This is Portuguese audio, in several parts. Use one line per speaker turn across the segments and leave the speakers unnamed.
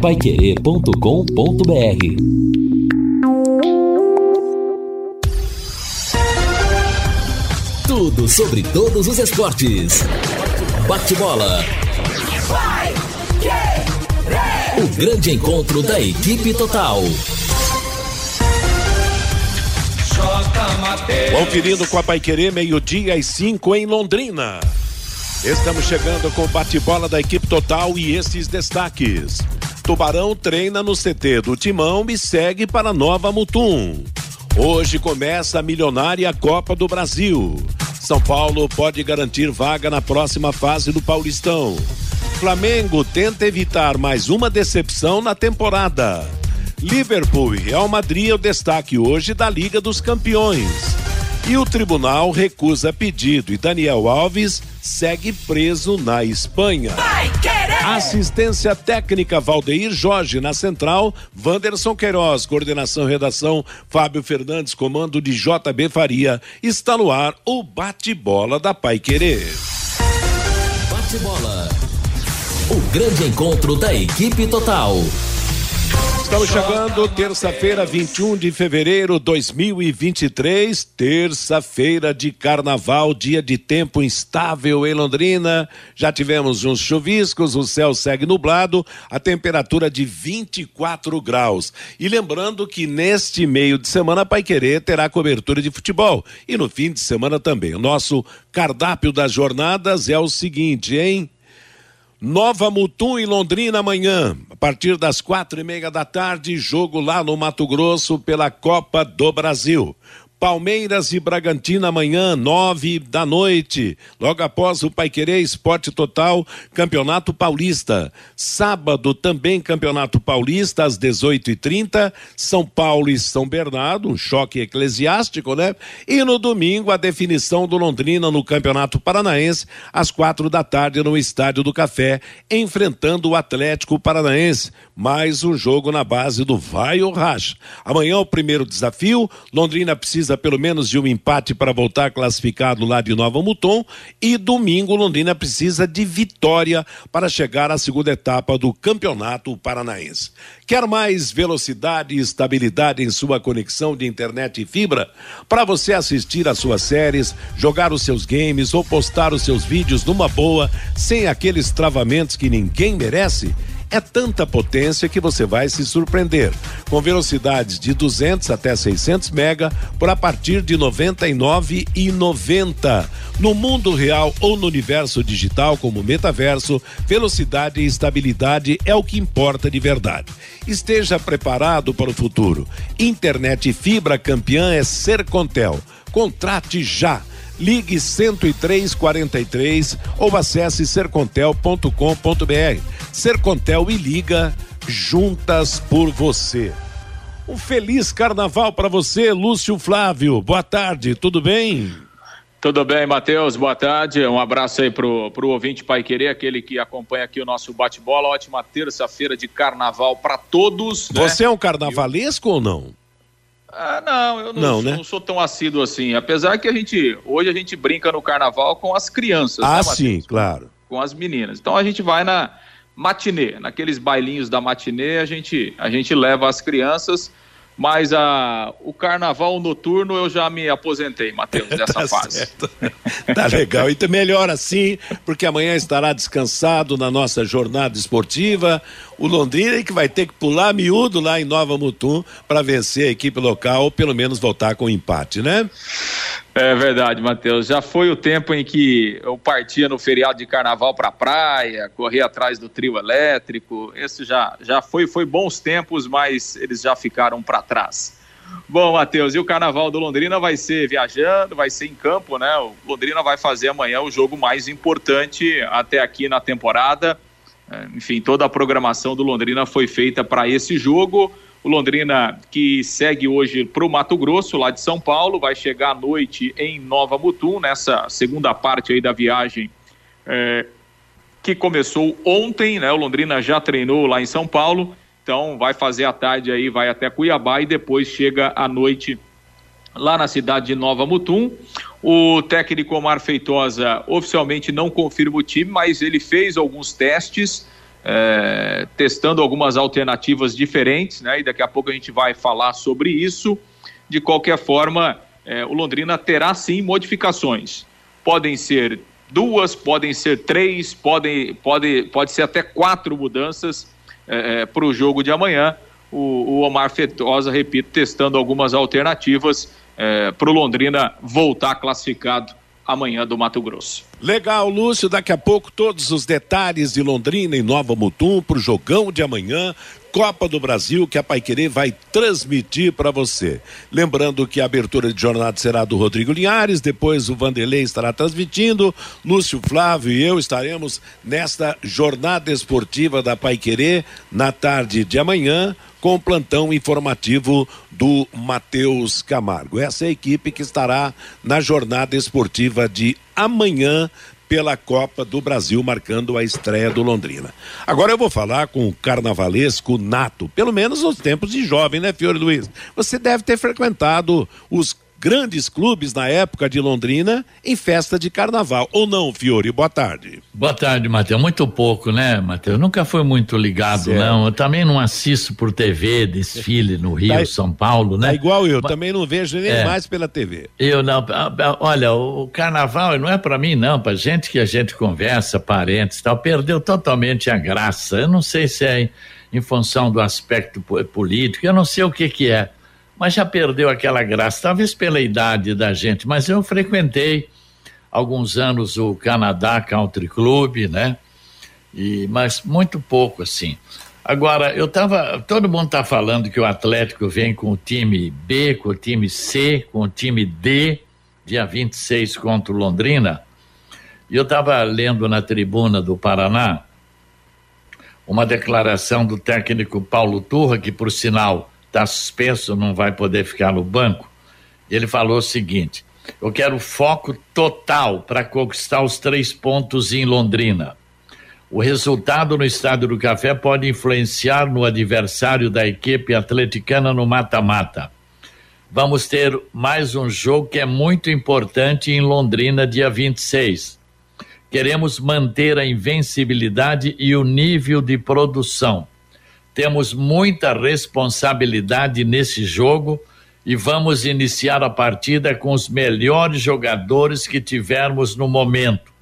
paiquerê.com.br Tudo sobre todos os esportes. Bate-bola. O grande encontro da equipe total.
Conferindo com a Paiquerê, meio-dia e cinco em Londrina. Estamos chegando com o bate-bola da equipe total e esses destaques. Tubarão treina no CT do Timão e segue para Nova Mutum. Hoje começa a milionária Copa do Brasil. São Paulo pode garantir vaga na próxima fase do Paulistão. Flamengo tenta evitar mais uma decepção na temporada. Liverpool e Real Madrid é o destaque hoje da Liga dos Campeões. E o tribunal recusa pedido e Daniel Alves segue preso na Espanha. Assistência técnica Valdeir Jorge na central, Wanderson Queiroz, coordenação redação Fábio Fernandes, comando de JB Faria. Está no ar o bate-bola da Pai Querer.
Bate-bola. O grande encontro da equipe total.
Estamos chegando terça-feira, 21 de fevereiro de 2023, terça-feira de carnaval, dia de tempo instável em Londrina. Já tivemos uns chuviscos, o céu segue nublado, a temperatura de 24 graus. E lembrando que neste meio de semana, Pai Querer terá cobertura de futebol. E no fim de semana também. O nosso cardápio das jornadas é o seguinte, hein? Nova Mutum e Londrina amanhã, a partir das quatro e meia da tarde, jogo lá no Mato Grosso pela Copa do Brasil. Palmeiras e Bragantino amanhã, nove da noite, logo após o Paiquerê Esporte Total, Campeonato Paulista. Sábado também Campeonato Paulista, às 18 e 30 São Paulo e São Bernardo, um choque eclesiástico, né? E no domingo, a definição do Londrina no Campeonato Paranaense, às quatro da tarde, no Estádio do Café, enfrentando o Atlético Paranaense. Mais um jogo na base do vai ou racha. Amanhã, o primeiro desafio, Londrina precisa precisa pelo menos de um empate para voltar classificado lá de Nova Muton e domingo Londrina precisa de vitória para chegar à segunda etapa do Campeonato Paranaense. Quer mais velocidade e estabilidade em sua conexão de internet e fibra para você assistir às suas séries, jogar os seus games ou postar os seus vídeos numa boa, sem aqueles travamentos que ninguém merece? É tanta potência que você vai se surpreender. Com velocidades de 200 até 600 mega por a partir de 99,90. No mundo real ou no universo digital como metaverso, velocidade e estabilidade é o que importa de verdade. Esteja preparado para o futuro. Internet fibra campeã é Sercontel. Contrate já ligue 10343 ou acesse sercontel.com.br. Sercontel e liga juntas por você. Um feliz carnaval para você, Lúcio Flávio. Boa tarde, tudo bem?
Tudo bem, Matheus? Boa tarde. Um abraço aí pro, pro ouvinte Pai Querer, aquele que acompanha aqui o nosso bate-bola. Ótima terça-feira de carnaval para todos.
Né? Você é um carnavalesco Eu... ou não?
Ah, não, eu não, não, sou, né? não, sou tão assíduo assim. Apesar que a gente, hoje a gente brinca no carnaval com as crianças.
Ah, né, sim, claro.
Com as meninas. Então a gente vai na matinê, naqueles bailinhos da matinê, a gente, a gente leva as crianças mas a, o carnaval noturno eu já me aposentei, Matheus, dessa tá fase.
Certo. Tá legal. E melhor assim, porque amanhã estará descansado na nossa jornada esportiva. O Londrina que vai ter que pular miúdo lá em Nova Mutum para vencer a equipe local, ou pelo menos voltar com um empate, né?
É verdade, Matheus. Já foi o tempo em que eu partia no feriado de carnaval para a praia, corria atrás do trio elétrico. Esse já, já foi, foi bons tempos, mas eles já ficaram para trás. Bom, Matheus, e o carnaval do Londrina vai ser viajando, vai ser em campo, né? O Londrina vai fazer amanhã o jogo mais importante até aqui na temporada. É, enfim, toda a programação do Londrina foi feita para esse jogo. O Londrina, que segue hoje para o Mato Grosso, lá de São Paulo, vai chegar à noite em Nova Mutum, nessa segunda parte aí da viagem é, que começou ontem, né? O Londrina já treinou lá em São Paulo, então vai fazer a tarde aí, vai até Cuiabá e depois chega à noite lá na cidade de Nova Mutum. O técnico Omar Feitosa oficialmente não confirma o time, mas ele fez alguns testes é, testando algumas alternativas diferentes, né? E daqui a pouco a gente vai falar sobre isso. De qualquer forma, é, o Londrina terá sim modificações. Podem ser duas, podem ser três, podem, pode, pode ser até quatro mudanças é, é para o jogo de amanhã. O, o, Omar Fetosa, repito, testando algumas alternativas é, para o Londrina voltar classificado amanhã do Mato Grosso.
Legal, Lúcio. Daqui a pouco todos os detalhes de Londrina e Nova Mutum para o jogão de amanhã. Copa do Brasil que a Paiquerê vai transmitir para você. Lembrando que a abertura de jornada será do Rodrigo Linhares, depois o Vanderlei estará transmitindo, Lúcio Flávio e eu estaremos nesta jornada esportiva da Paiquerê na tarde de amanhã com o plantão informativo do Matheus Camargo. Essa é a equipe que estará na jornada esportiva de amanhã pela Copa do Brasil, marcando a estreia do Londrina. Agora eu vou falar com o carnavalesco nato, pelo menos nos tempos de jovem, né, Fiore Luiz? Você deve ter frequentado os grandes clubes na época de Londrina em festa de carnaval. Ou não, Fiore? Boa tarde.
Boa tarde, Matheus. Muito pouco, né, Matheus? Nunca fui muito ligado, certo. não. Eu também não assisto por TV, desfile no Rio, tá, São Paulo, né?
É igual eu, Mas, também não vejo nem é, mais pela TV.
Eu não. Olha, o carnaval não é para mim, não. Pra gente que a gente conversa, parentes e tal, perdeu totalmente a graça. Eu não sei se é em, em função do aspecto político, eu não sei o que que é mas já perdeu aquela graça, talvez pela idade da gente. Mas eu frequentei alguns anos o Canadá Country Club, né? E, mas muito pouco assim. Agora, eu tava. Todo mundo está falando que o Atlético vem com o time B, com o time C, com o time D, dia 26 contra o Londrina. E eu estava lendo na tribuna do Paraná uma declaração do técnico Paulo Turra, que por sinal está suspenso, não vai poder ficar no banco. Ele falou o seguinte: eu quero foco total para conquistar os três pontos em Londrina. O resultado no Estádio do Café pode influenciar no adversário da equipe atleticana no mata-mata. Vamos ter mais um jogo que é muito importante em Londrina, dia 26. Queremos manter a invencibilidade e o nível de produção. Temos muita responsabilidade nesse jogo e vamos iniciar a partida com os melhores jogadores que tivermos no momento.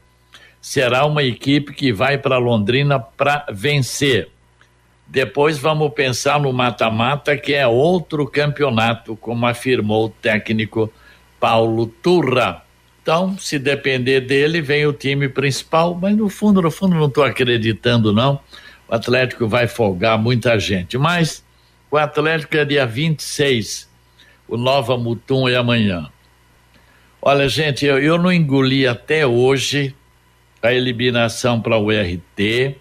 Será uma equipe que vai para Londrina para vencer. Depois vamos pensar no mata-mata, que é outro campeonato, como afirmou o técnico Paulo Turra. Então, se depender dele, vem o time principal, mas no fundo, no fundo, não estou acreditando, não o Atlético vai folgar muita gente. Mas o Atlético é dia 26, o Nova Mutum é amanhã. Olha, gente, eu, eu não engoli até hoje a eliminação para o RT,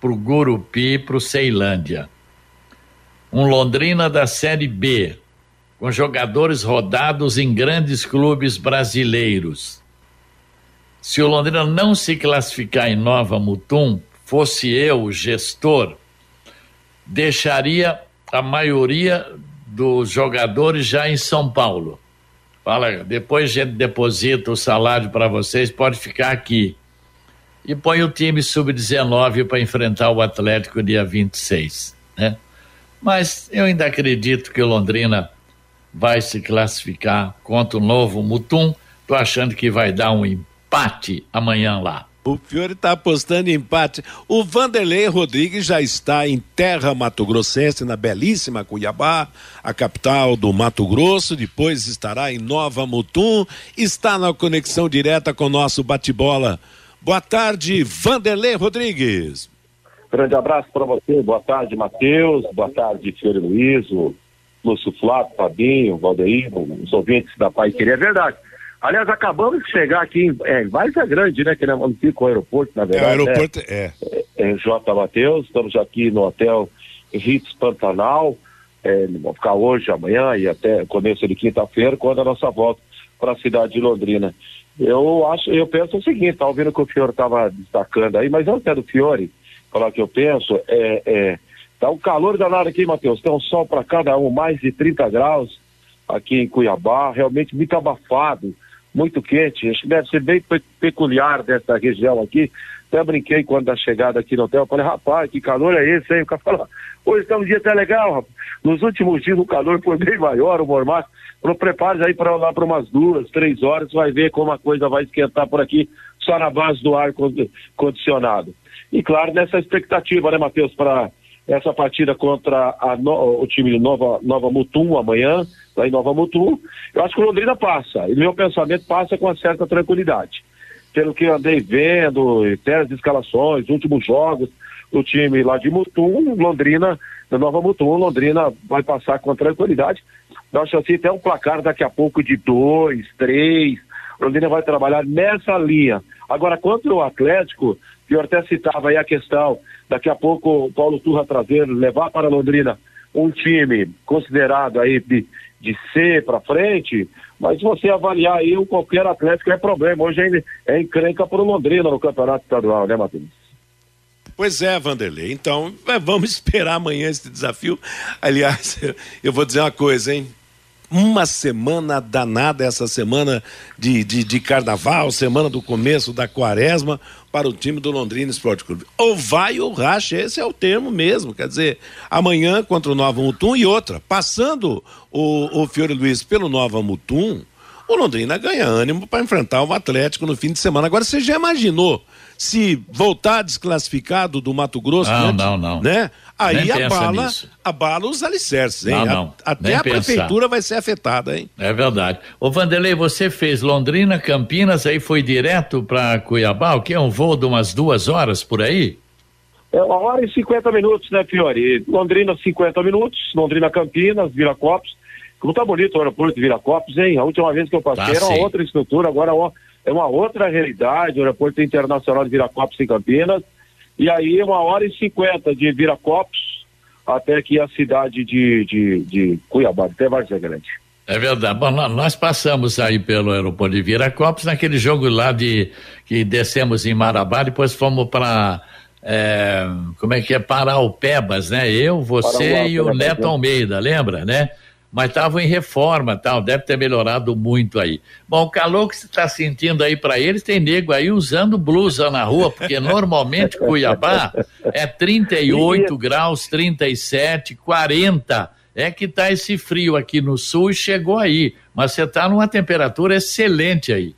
para o Gurupi, para o Ceilândia. Um Londrina da Série B, com jogadores rodados em grandes clubes brasileiros. Se o Londrina não se classificar em Nova Mutum, fosse eu o gestor, deixaria a maioria dos jogadores já em São Paulo. Fala, depois a gente deposita o salário para vocês, pode ficar aqui. E põe o time sub-19 para enfrentar o Atlético dia 26, né? Mas eu ainda acredito que o Londrina vai se classificar contra o novo Mutum. Tô achando que vai dar um empate amanhã lá.
O Fiore está apostando em empate. O Vanderlei Rodrigues já está em terra Mato Grossense, na belíssima Cuiabá, a capital do Mato Grosso. Depois estará em Nova Mutum. Está na conexão direta com o nosso bate-bola. Boa tarde, Vanderlei Rodrigues.
Grande abraço para você. Boa tarde, Matheus. Boa tarde, Fiore Luiz, Lúcio Flávio, Fabinho, Valdeir, os ouvintes da Pai Querer. É verdade. Aliás, acabamos de chegar aqui em é, Várzea Grande, né? Que é onde fica o aeroporto, na verdade.
É, o aeroporto, né? é.
é. é J. Mateus, estamos aqui no hotel Ritz Pantanal. É, vamos ficar hoje, amanhã e até começo de quinta-feira, quando a nossa volta para a cidade de Londrina. Eu acho, eu penso o seguinte, tá ouvindo o que o Fiore estava destacando aí, mas antes do Fiore falar o que eu penso, é, é, tá um calor danado aqui, Matheus, tem um sol para cada um, mais de 30 graus aqui em Cuiabá, realmente muito abafado muito quente, acho que deve ser bem peculiar dessa região aqui, Até brinquei quando da chegada aqui no hotel, falei, rapaz, que calor é esse, hein? O cara falou, hoje está um dia até legal, rapaz. Nos últimos dias o calor foi bem maior, o mormaço. Falou, prepare aí para lá para umas duas, três horas, vai ver como a coisa vai esquentar por aqui, só na base do ar condicionado. E claro, nessa expectativa, né, Matheus, para essa partida contra no, o time de Nova, Nova Mutum amanhã, lá em Nova Mutum, eu acho que o Londrina passa. E meu pensamento passa com uma certa tranquilidade. Pelo que andei vendo, até as escalações, últimos jogos do time lá de Mutum, Londrina, da Nova Mutum, Londrina vai passar com tranquilidade. Eu acho assim até um placar daqui a pouco de dois, três. Londrina vai trabalhar nessa linha. Agora, quanto ao Atlético, eu até citava aí a questão, daqui a pouco o Paulo Turra trazer, levar para Londrina um time considerado aí de, de C para frente, mas se você avaliar aí, o qualquer Atlético é problema. Hoje é, é encrenca para o Londrina no campeonato estadual, né, Matheus?
Pois é, Vanderlei. Então, vamos esperar amanhã esse desafio. Aliás, eu vou dizer uma coisa, hein? uma semana danada, essa semana de, de, de, carnaval, semana do começo da quaresma para o time do Londrina Esporte Clube. Ou vai ou racha, esse é o termo mesmo. Quer dizer, amanhã contra o Nova Mutum e outra. Passando o, o Fiore Luiz pelo Nova Mutum, o Londrina ganha ânimo para enfrentar o Atlético no fim de semana. Agora, você já imaginou se voltar desclassificado do Mato Grosso?
Não, antes, não, não.
Né? Aí abala, abala os alicerces, hein? Não, não, a, até a pensar. prefeitura vai ser afetada, hein?
É verdade. Ô Vanderlei, você fez Londrina, Campinas, aí foi direto para Cuiabá, o que é um voo de umas duas horas por aí?
É uma hora e cinquenta minutos, né, Fiore? Londrina, 50 minutos, Londrina, Campinas, Viracopos. Como tá bonito o aeroporto de Viracopos, hein? A última vez que eu passei tá, era uma sim. outra estrutura, agora é uma outra realidade, o aeroporto internacional de Viracopos em Campinas. E aí, uma hora e cinquenta de Viracopos até aqui a cidade de, de, de Cuiabá, até Várzea Grande.
É verdade. Bom, nós passamos aí pelo aeroporto de Viracopos naquele jogo lá de que descemos em Marabá, depois fomos para é, como é que é Paraupebas, né? Eu, você e o Neto Almeida, lembra, né? Mas estavam em reforma tal, deve ter melhorado muito aí. Bom, o calor que você está sentindo aí para eles, tem nego aí usando blusa na rua, porque normalmente Cuiabá é 38 graus, 37, 40. É que tá esse frio aqui no sul e chegou aí, mas você está numa temperatura excelente aí.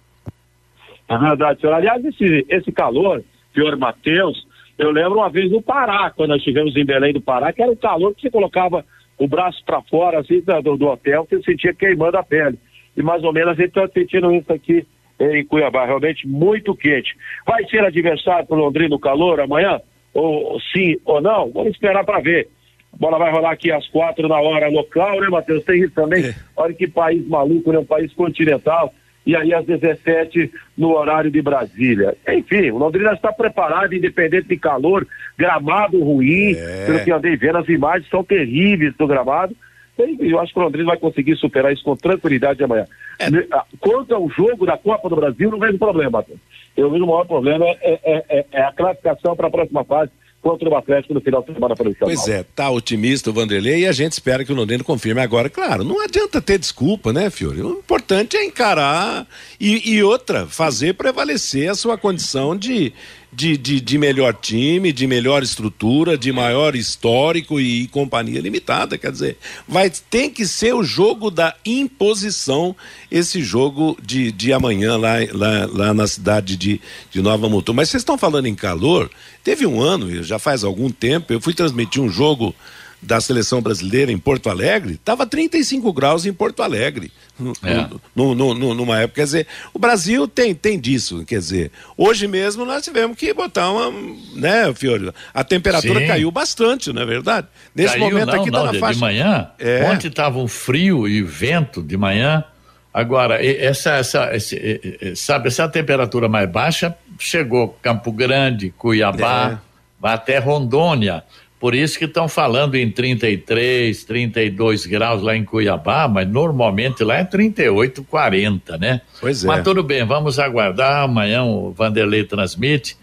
É verdade, senhor. Aliás, esse, esse calor, senhor Matheus, eu lembro uma vez no Pará, quando nós estivemos em Belém do Pará, que era o calor que você colocava o braço para fora, assim, do, do hotel, você sentia queimando a pele. E mais ou menos a gente está sentindo isso aqui em Cuiabá, realmente muito quente. Vai ser adversário para o Londrina no calor amanhã? Ou sim ou não? Vamos esperar para ver. A bola vai rolar aqui às quatro na hora local, né, Matheus? Tem isso também. É. Olha que país maluco, né? Um país continental e aí às 17 no horário de Brasília. Enfim, o Londrina está preparado, independente de calor, gramado ruim, é. pelo que andei vendo, as imagens são terríveis do gramado. Eu acho que o Londrina vai conseguir superar isso com tranquilidade amanhã. É. Ah, quanto ao jogo da Copa do Brasil, não vejo problema. Eu vejo o maior problema é, é, é, é a classificação para a próxima fase contra o Atlético no final de semana pelo
Pois é, tá otimista o Vanderlei e a gente espera que o Londrina confirme agora. Claro, não adianta ter desculpa, né, Fiore? O importante é encarar e, e outra, fazer prevalecer a sua condição de, de, de, de, melhor time, de melhor estrutura, de maior histórico e, e, companhia limitada. Quer dizer, vai tem que ser o jogo da imposição, esse jogo de, de amanhã lá, lá, lá na cidade de, de Nova Mutum. Mas vocês estão falando em calor? Teve um ano, já faz algum tempo, eu fui transmitir um jogo da seleção brasileira em Porto Alegre, estava 35 graus em Porto Alegre. É. No, no, no, numa época, quer dizer, o Brasil tem, tem disso, quer dizer, hoje mesmo nós tivemos que botar uma, né, Fiore, a temperatura Sim. caiu bastante, não é verdade?
Nesse caiu, momento não, aqui tá não, tá na faixa... de manhã, é. ontem estava um frio e vento de manhã, agora, essa, essa, esse, sabe, essa temperatura mais baixa chegou Campo Grande, Cuiabá, é. vai até Rondônia, por isso que estão falando em 33, 32 graus lá em Cuiabá, mas normalmente lá é 38, 40, né?
Pois é.
Mas tudo bem, vamos aguardar. Amanhã o Vanderlei transmite.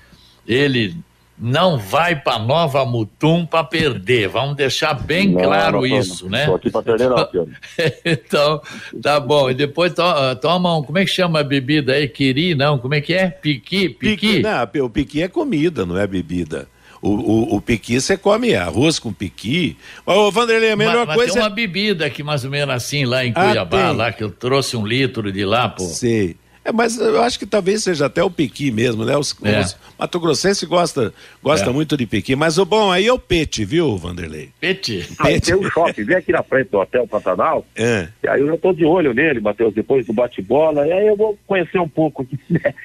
Ele não vai para Nova Mutum para perder. Vamos deixar bem não, claro não, isso,
não,
né?
Estou aqui para perder, não, senhor.
então, tá bom. E depois to, toma um, como é que chama a bebida aí? Quiri, não? Como é que é? Piqui? Piqui? piqui
não, o piqui é comida, não é bebida. O, o, o piqui você come arroz com piqui. Ô, Vanderlei, a melhor
mas, mas
coisa.
Tem uma bebida aqui mais ou menos assim lá em ah, Cuiabá, ah, lá que eu trouxe um litro de lá, pô.
Sei. É, mas eu acho que talvez seja até o piqui mesmo, né? Os, é. os Mato Grossense gosta, gosta é. muito de piqui, mas o bom aí é o pete, viu, Vanderlei?
Pete?
Ah, tem um shopping, vem aqui na frente do Hotel Pantanal, é. e aí eu já tô de olho nele, Matheus, depois do bate-bola, e aí eu vou conhecer um pouco aqui, né?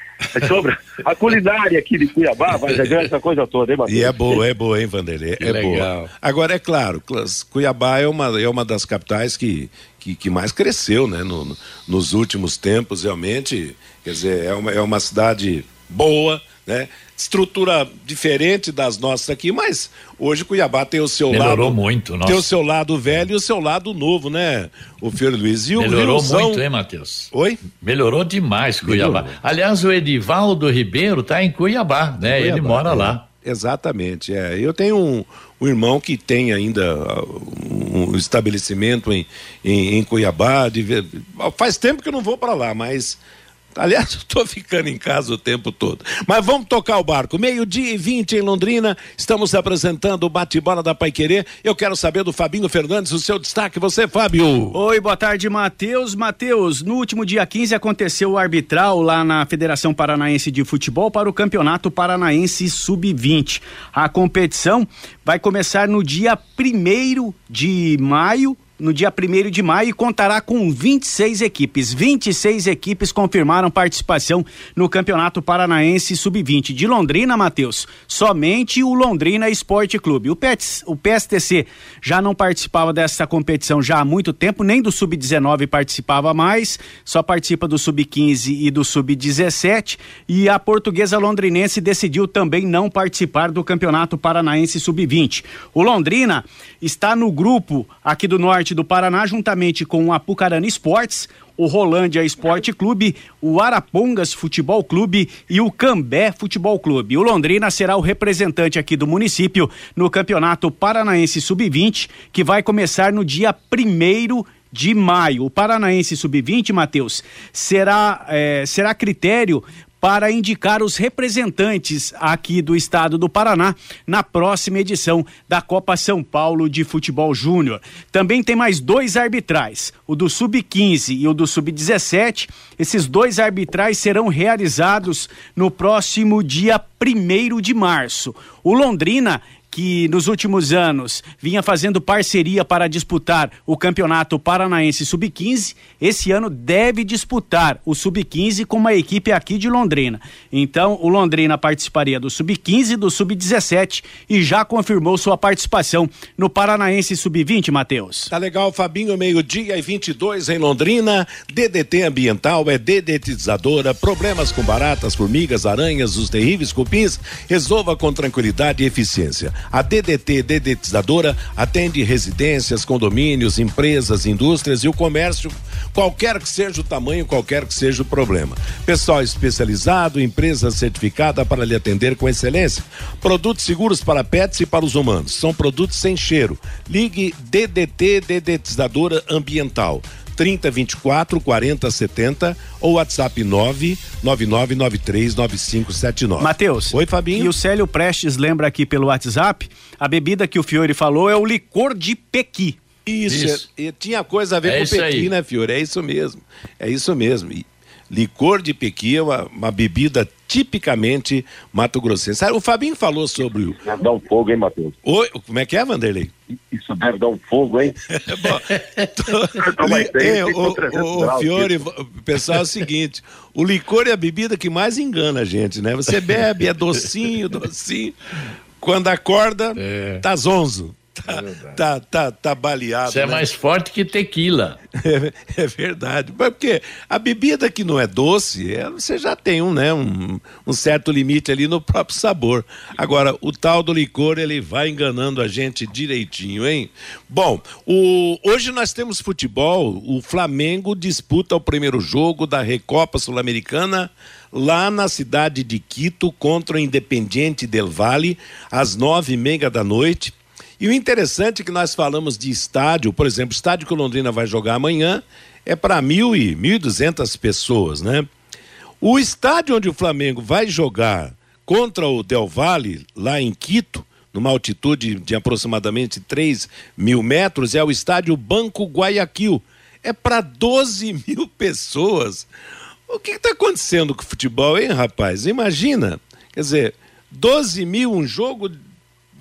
Sobre a culinária aqui de Cuiabá, vai ganhar essa coisa toda, hein, Matheus?
E é boa, é boa, hein, Vanderlei? é legal. boa. Agora, é claro, Cuiabá é uma, é uma das capitais que que, que mais cresceu né, no, no, nos últimos tempos, realmente. Quer dizer, é uma, é uma cidade boa, né? Estrutura diferente das nossas aqui, mas hoje Cuiabá tem o seu
Melhorou
lado.
muito, nossa.
Tem o seu lado velho e o seu lado novo, né? O Fiore Luiz. E o
Melhorou Riozão... muito, hein, Matheus?
Oi?
Melhorou demais Cuiabá. Melhorou. Aliás, o Edivaldo Ribeiro está em Cuiabá, né? Cuiabá, Ele mora é. lá.
Exatamente, é. Eu tenho um, um irmão que tem ainda uh, um estabelecimento em, em, em Cuiabá. De, faz tempo que eu não vou para lá, mas Aliás, eu estou ficando em casa o tempo todo. Mas vamos tocar o barco. Meio-dia e 20 em Londrina, estamos apresentando o bate-bola da Pai Querer. Eu quero saber do Fabinho Fernandes o seu destaque. Você, Fábio.
Oi, boa tarde, Matheus. Matheus, no último dia 15 aconteceu o arbitral lá na Federação Paranaense de Futebol para o Campeonato Paranaense Sub-20. A competição vai começar no dia 1 de maio no dia 1 de maio e contará com 26 equipes. 26 equipes confirmaram participação no Campeonato Paranaense Sub-20 de Londrina, Matheus. Somente o Londrina Esporte Clube. O, PETS, o PSTC já não participava dessa competição já há muito tempo, nem do Sub-19 participava mais, só participa do Sub-15 e do Sub-17. E a portuguesa londrinense decidiu também não participar do Campeonato Paranaense Sub-20. O Londrina está no grupo aqui do norte do Paraná, juntamente com o Apucarana Esportes, o Rolândia Esporte Clube, o Arapongas Futebol Clube e o Cambé Futebol Clube. O Londrina será o representante aqui do município no Campeonato Paranaense Sub-20, que vai começar no dia primeiro de maio. O Paranaense Sub-20, Matheus, será, é, será critério para indicar os representantes aqui do estado do Paraná na próxima edição da Copa São Paulo de Futebol Júnior. Também tem mais dois arbitrais, o do Sub-15 e o do Sub-17. Esses dois arbitrais serão realizados no próximo dia 1 de março. O Londrina que nos últimos anos vinha fazendo parceria para disputar o Campeonato Paranaense Sub-15, esse ano deve disputar o Sub-15 com uma equipe aqui de Londrina. Então, o Londrina participaria do Sub-15 e do Sub-17 e já confirmou sua participação no Paranaense Sub-20, Matheus.
Tá legal, Fabinho, meio-dia e 22 em Londrina. DDT Ambiental é dedetizadora. Problemas com baratas, formigas, aranhas, os terríveis cupins, resolva com tranquilidade e eficiência. A DDT Dedetizadora atende residências, condomínios, empresas, indústrias e o comércio, qualquer que seja o tamanho, qualquer que seja o problema. Pessoal especializado, empresa certificada para lhe atender com excelência. Produtos seguros para pets e para os humanos. São produtos sem cheiro. Ligue DDT Dedetizadora Ambiental 3024 4070 ou WhatsApp 999939579.
Matheus.
Oi, Fabinho.
E o Célio Prestes lembra aqui pelo WhatsApp, a bebida que o Fiore falou é o licor de pequi.
Isso, isso. É, tinha coisa a ver é com pequi, aí. né, Fiore? É isso mesmo. É isso mesmo. E licor de pequi é uma, uma bebida tipicamente mato-grossense. O Fabinho falou sobre o.
Deve dar um fogo, hein, Matheus?
Oi, como é que é, Vanderlei?
Isso deve dar um fogo, hein? Bom,
tô... o, o, o Fiore, o pessoal, é o seguinte: o licor é a bebida que mais engana a gente, né? Você bebe, é docinho, docinho. Quando acorda, é. tá zonzo. Tá, tá, tá, tá baleado.
Você é
né?
mais forte que tequila.
É, é, verdade. Porque a bebida que não é doce, é, você já tem um, né, um, um, certo limite ali no próprio sabor. Agora, o tal do licor, ele vai enganando a gente direitinho, hein? Bom, o, hoje nós temos futebol. O Flamengo disputa o primeiro jogo da Recopa Sul-Americana lá na cidade de Quito contra o Independiente del Valle, às nove e meia da noite. E o interessante é que nós falamos de estádio, por exemplo, o estádio que o Londrina vai jogar amanhã é para mil e mil duzentas pessoas, né? O estádio onde o Flamengo vai jogar contra o Del Valle, lá em Quito, numa altitude de aproximadamente 3 mil metros, é o estádio Banco Guayaquil. É para 12 mil pessoas. O que está acontecendo com o futebol, hein, rapaz? Imagina. Quer dizer, 12 mil, um jogo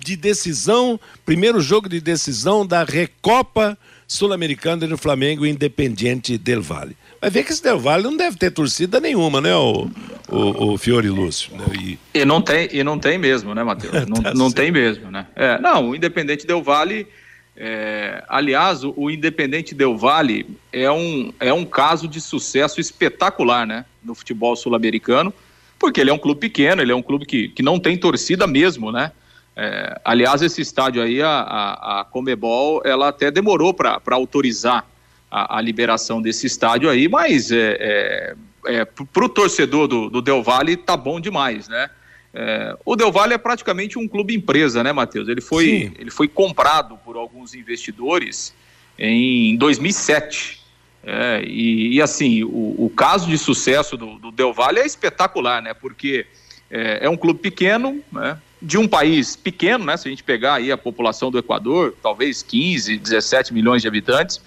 de decisão, primeiro jogo de decisão da Recopa Sul-Americana entre o Flamengo e Independiente Del Valle. Vai ver que esse Del Valle não deve ter torcida nenhuma, né, o, o, o Fiore Lúcio? Né?
E... e... não tem, e não tem mesmo, né, Matheus? Não, tá não tem mesmo, né? É, não, o Independente Del Valle, é, aliás, o, o Independente Del Valle é um, é um caso de sucesso espetacular, né, no futebol sul-americano, porque ele é um clube pequeno, ele é um clube que, que não tem torcida mesmo, né? É, aliás, esse estádio aí, a, a, a Comebol, ela até demorou para autorizar a, a, liberação desse estádio aí, mas é, é, é para o torcedor do, do Del Valle tá bom demais, né? É, o Del Valle é praticamente um clube empresa, né, Matheus? Ele foi, ele foi comprado por alguns investidores em 2007. É, e, e, assim, o, o, caso de sucesso do, do Del Valle é espetacular, né? Porque é, é um clube pequeno, né? De um país pequeno, né? Se a gente pegar aí a população do Equador, talvez 15, 17 milhões de habitantes.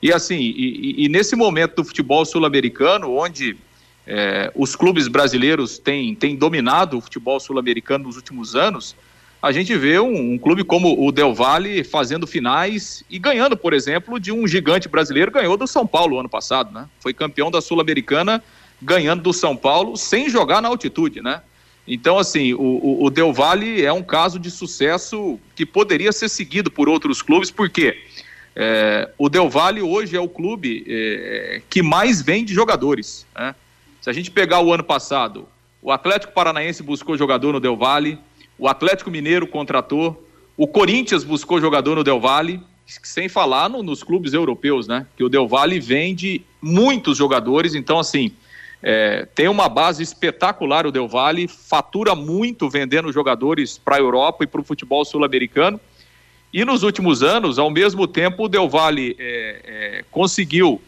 E assim, e, e nesse momento do futebol sul-americano, onde é, os clubes brasileiros têm, têm dominado o futebol sul-americano nos últimos anos, a gente vê um, um, clube como o Del Valle fazendo finais e ganhando, por exemplo, de um gigante brasileiro, ganhou do São Paulo ano passado, né? Foi campeão da Sul-Americana ganhando do São Paulo sem jogar na altitude, né? Então, assim, o, o, Del Valle é um caso de sucesso que poderia ser seguido por outros clubes, porque é, o Del Valle hoje é o clube é, que mais vende jogadores. Né? Se a gente pegar o ano passado, o Atlético Paranaense buscou jogador no Del Valle, o Atlético Mineiro contratou, o Corinthians buscou jogador no Del Valle, sem falar no, nos clubes europeus, né? Que o Del Valle vende muitos jogadores, então, assim é, tem uma base espetacular o Del Valle, fatura muito vendendo jogadores para a Europa e para o futebol sul-americano. E nos últimos anos, ao mesmo tempo, o Del Valle é, é, conseguiu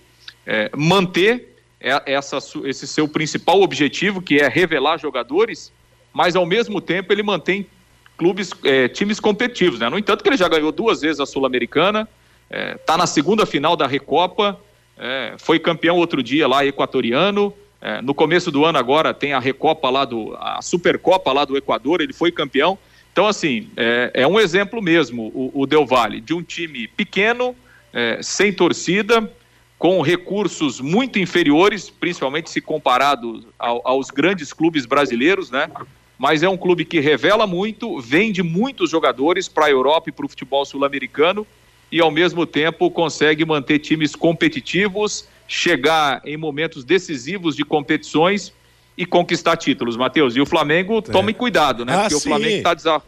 é, manter essa, esse seu principal objetivo, que é revelar jogadores, mas ao mesmo tempo ele mantém clubes, é, times competitivos. Né? No entanto, que ele já ganhou duas vezes a Sul-Americana, está é, na segunda final da Recopa, foi campeão outro dia lá equatoriano, é, no começo do ano agora tem a Recopa lá do. a Supercopa lá do Equador, ele foi campeão. Então, assim, é, é um exemplo mesmo, o, o Del Valle, de um time pequeno, é, sem torcida, com recursos muito inferiores, principalmente se comparado ao, aos grandes clubes brasileiros, né? Mas é um clube que revela muito, vende muitos jogadores para a Europa e para o futebol sul-americano e, ao mesmo tempo, consegue manter times competitivos chegar em momentos decisivos de competições e conquistar títulos, Matheus. E o Flamengo, é. tome cuidado, né? Ah, Porque sim. o Flamengo está desar...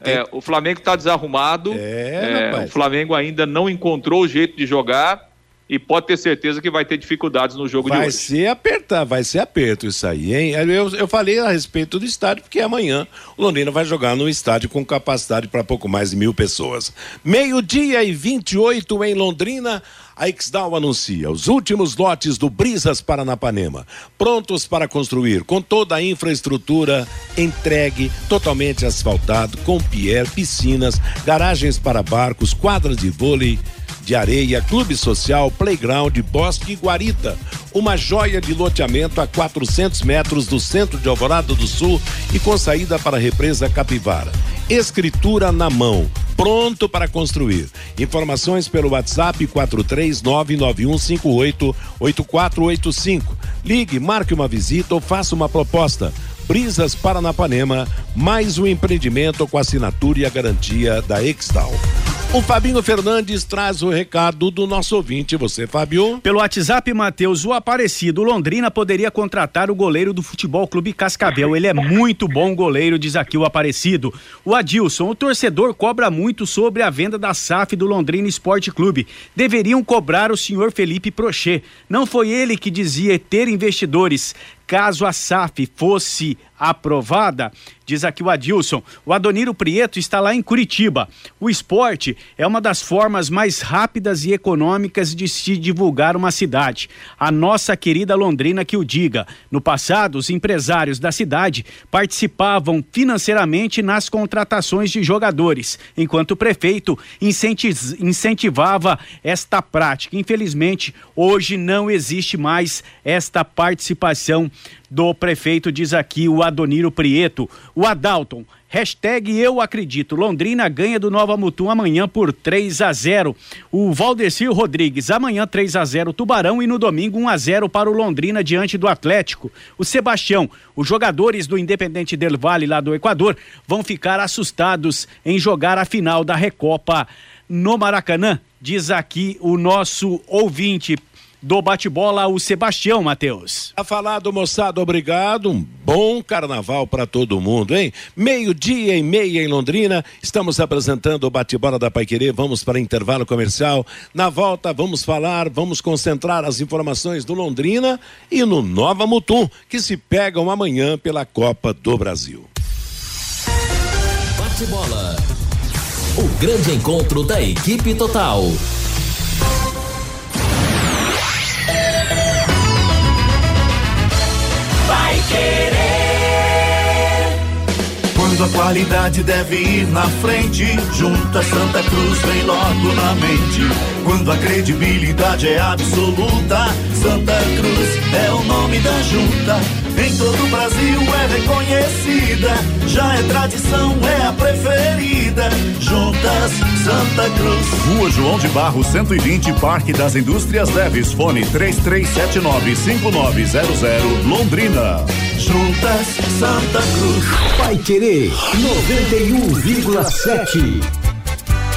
é, o Flamengo tá desarrumado. É, é o Flamengo ainda não encontrou o jeito de jogar e pode ter certeza que vai ter dificuldades no jogo
vai
de hoje.
Vai ser apertar, vai ser aperto isso aí, hein? Eu, eu falei a respeito do estádio, porque amanhã o Londrina vai jogar num estádio com capacidade para pouco mais de mil pessoas. Meio-dia e 28 em Londrina. A Exdal anuncia os últimos lotes do Brisas Paranapanema, prontos para construir, com toda a infraestrutura entregue, totalmente asfaltado, com pier, piscinas, garagens para barcos, quadras de vôlei de areia, clube social, playground, bosque e guarita. Uma joia de loteamento a 400 metros do centro de Alvorada do Sul e com saída para a represa Capivara. Escritura na mão, pronto para construir. Informações pelo WhatsApp 43991588485. Ligue, marque uma visita ou faça uma proposta. Brisas Paranapanema, mais um empreendimento com assinatura e a garantia da Extal. O Fabinho Fernandes traz o recado do nosso ouvinte. Você, Fábio?
Pelo WhatsApp, Matheus, o Aparecido Londrina poderia contratar o goleiro do Futebol Clube Cascavel. Ele é muito bom goleiro, diz aqui o Aparecido. O Adilson, o torcedor cobra muito sobre a venda da SAF do Londrina Esporte Clube. Deveriam cobrar o senhor Felipe Prochet. Não foi ele que dizia ter investidores. Caso a SAF fosse aprovada, diz aqui o Adilson, o Adoniro Prieto está lá em Curitiba. O esporte é uma das formas mais rápidas e econômicas de se divulgar uma cidade. A nossa querida Londrina que o diga. No passado, os empresários da cidade participavam financeiramente nas contratações de jogadores, enquanto o prefeito incentivava esta prática. Infelizmente, hoje não existe mais esta participação do prefeito, diz aqui o Adoniro Prieto. O Adalton, hashtag eu acredito, Londrina ganha do Nova Mutum amanhã por 3 a 0 O Valdecir Rodrigues, amanhã 3 a 0 Tubarão e no domingo 1 a 0 para o Londrina diante do Atlético. O Sebastião, os jogadores do Independente Del Vale lá do Equador vão ficar assustados em jogar a final da Recopa no Maracanã, diz aqui o nosso ouvinte do bate-bola, o Sebastião Matheus.
Tá falado, moçada, obrigado. Um bom carnaval para todo mundo, hein? Meio-dia e meia em Londrina, estamos apresentando o bate-bola da Paiquerê. Vamos para intervalo comercial. Na volta, vamos falar, vamos concentrar as informações do Londrina e no Nova Mutum, que se pegam amanhã pela Copa do Brasil.
Bate-bola. O grande encontro da equipe total.
Quando a qualidade deve ir na frente, junta Santa Cruz vem logo na mente. Quando a credibilidade é absoluta, Santa Cruz é o nome da junta. Em todo o Brasil é reconhecida, já é tradição, é a preferida. Juntas Santa Cruz.
Rua João de Barro 120, Parque das Indústrias Leves, fone 33795900, Londrina.
Juntas Santa Cruz.
Vai querer 91,7.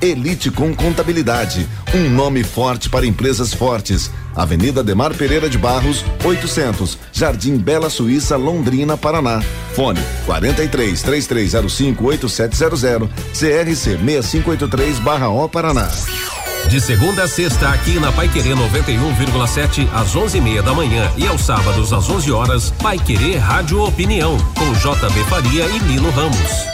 Elite com Contabilidade, um nome forte para empresas fortes. Avenida Demar Pereira de Barros, 800, Jardim Bela Suíça, Londrina, Paraná. Fone 43 3305 8700, CRC 6583/O Paraná.
De segunda a sexta, aqui na Pai Querer 91,7 às 11:30 da manhã e aos sábados às 11 horas, Pai Querer Rádio Opinião com JB Faria e Lino Ramos.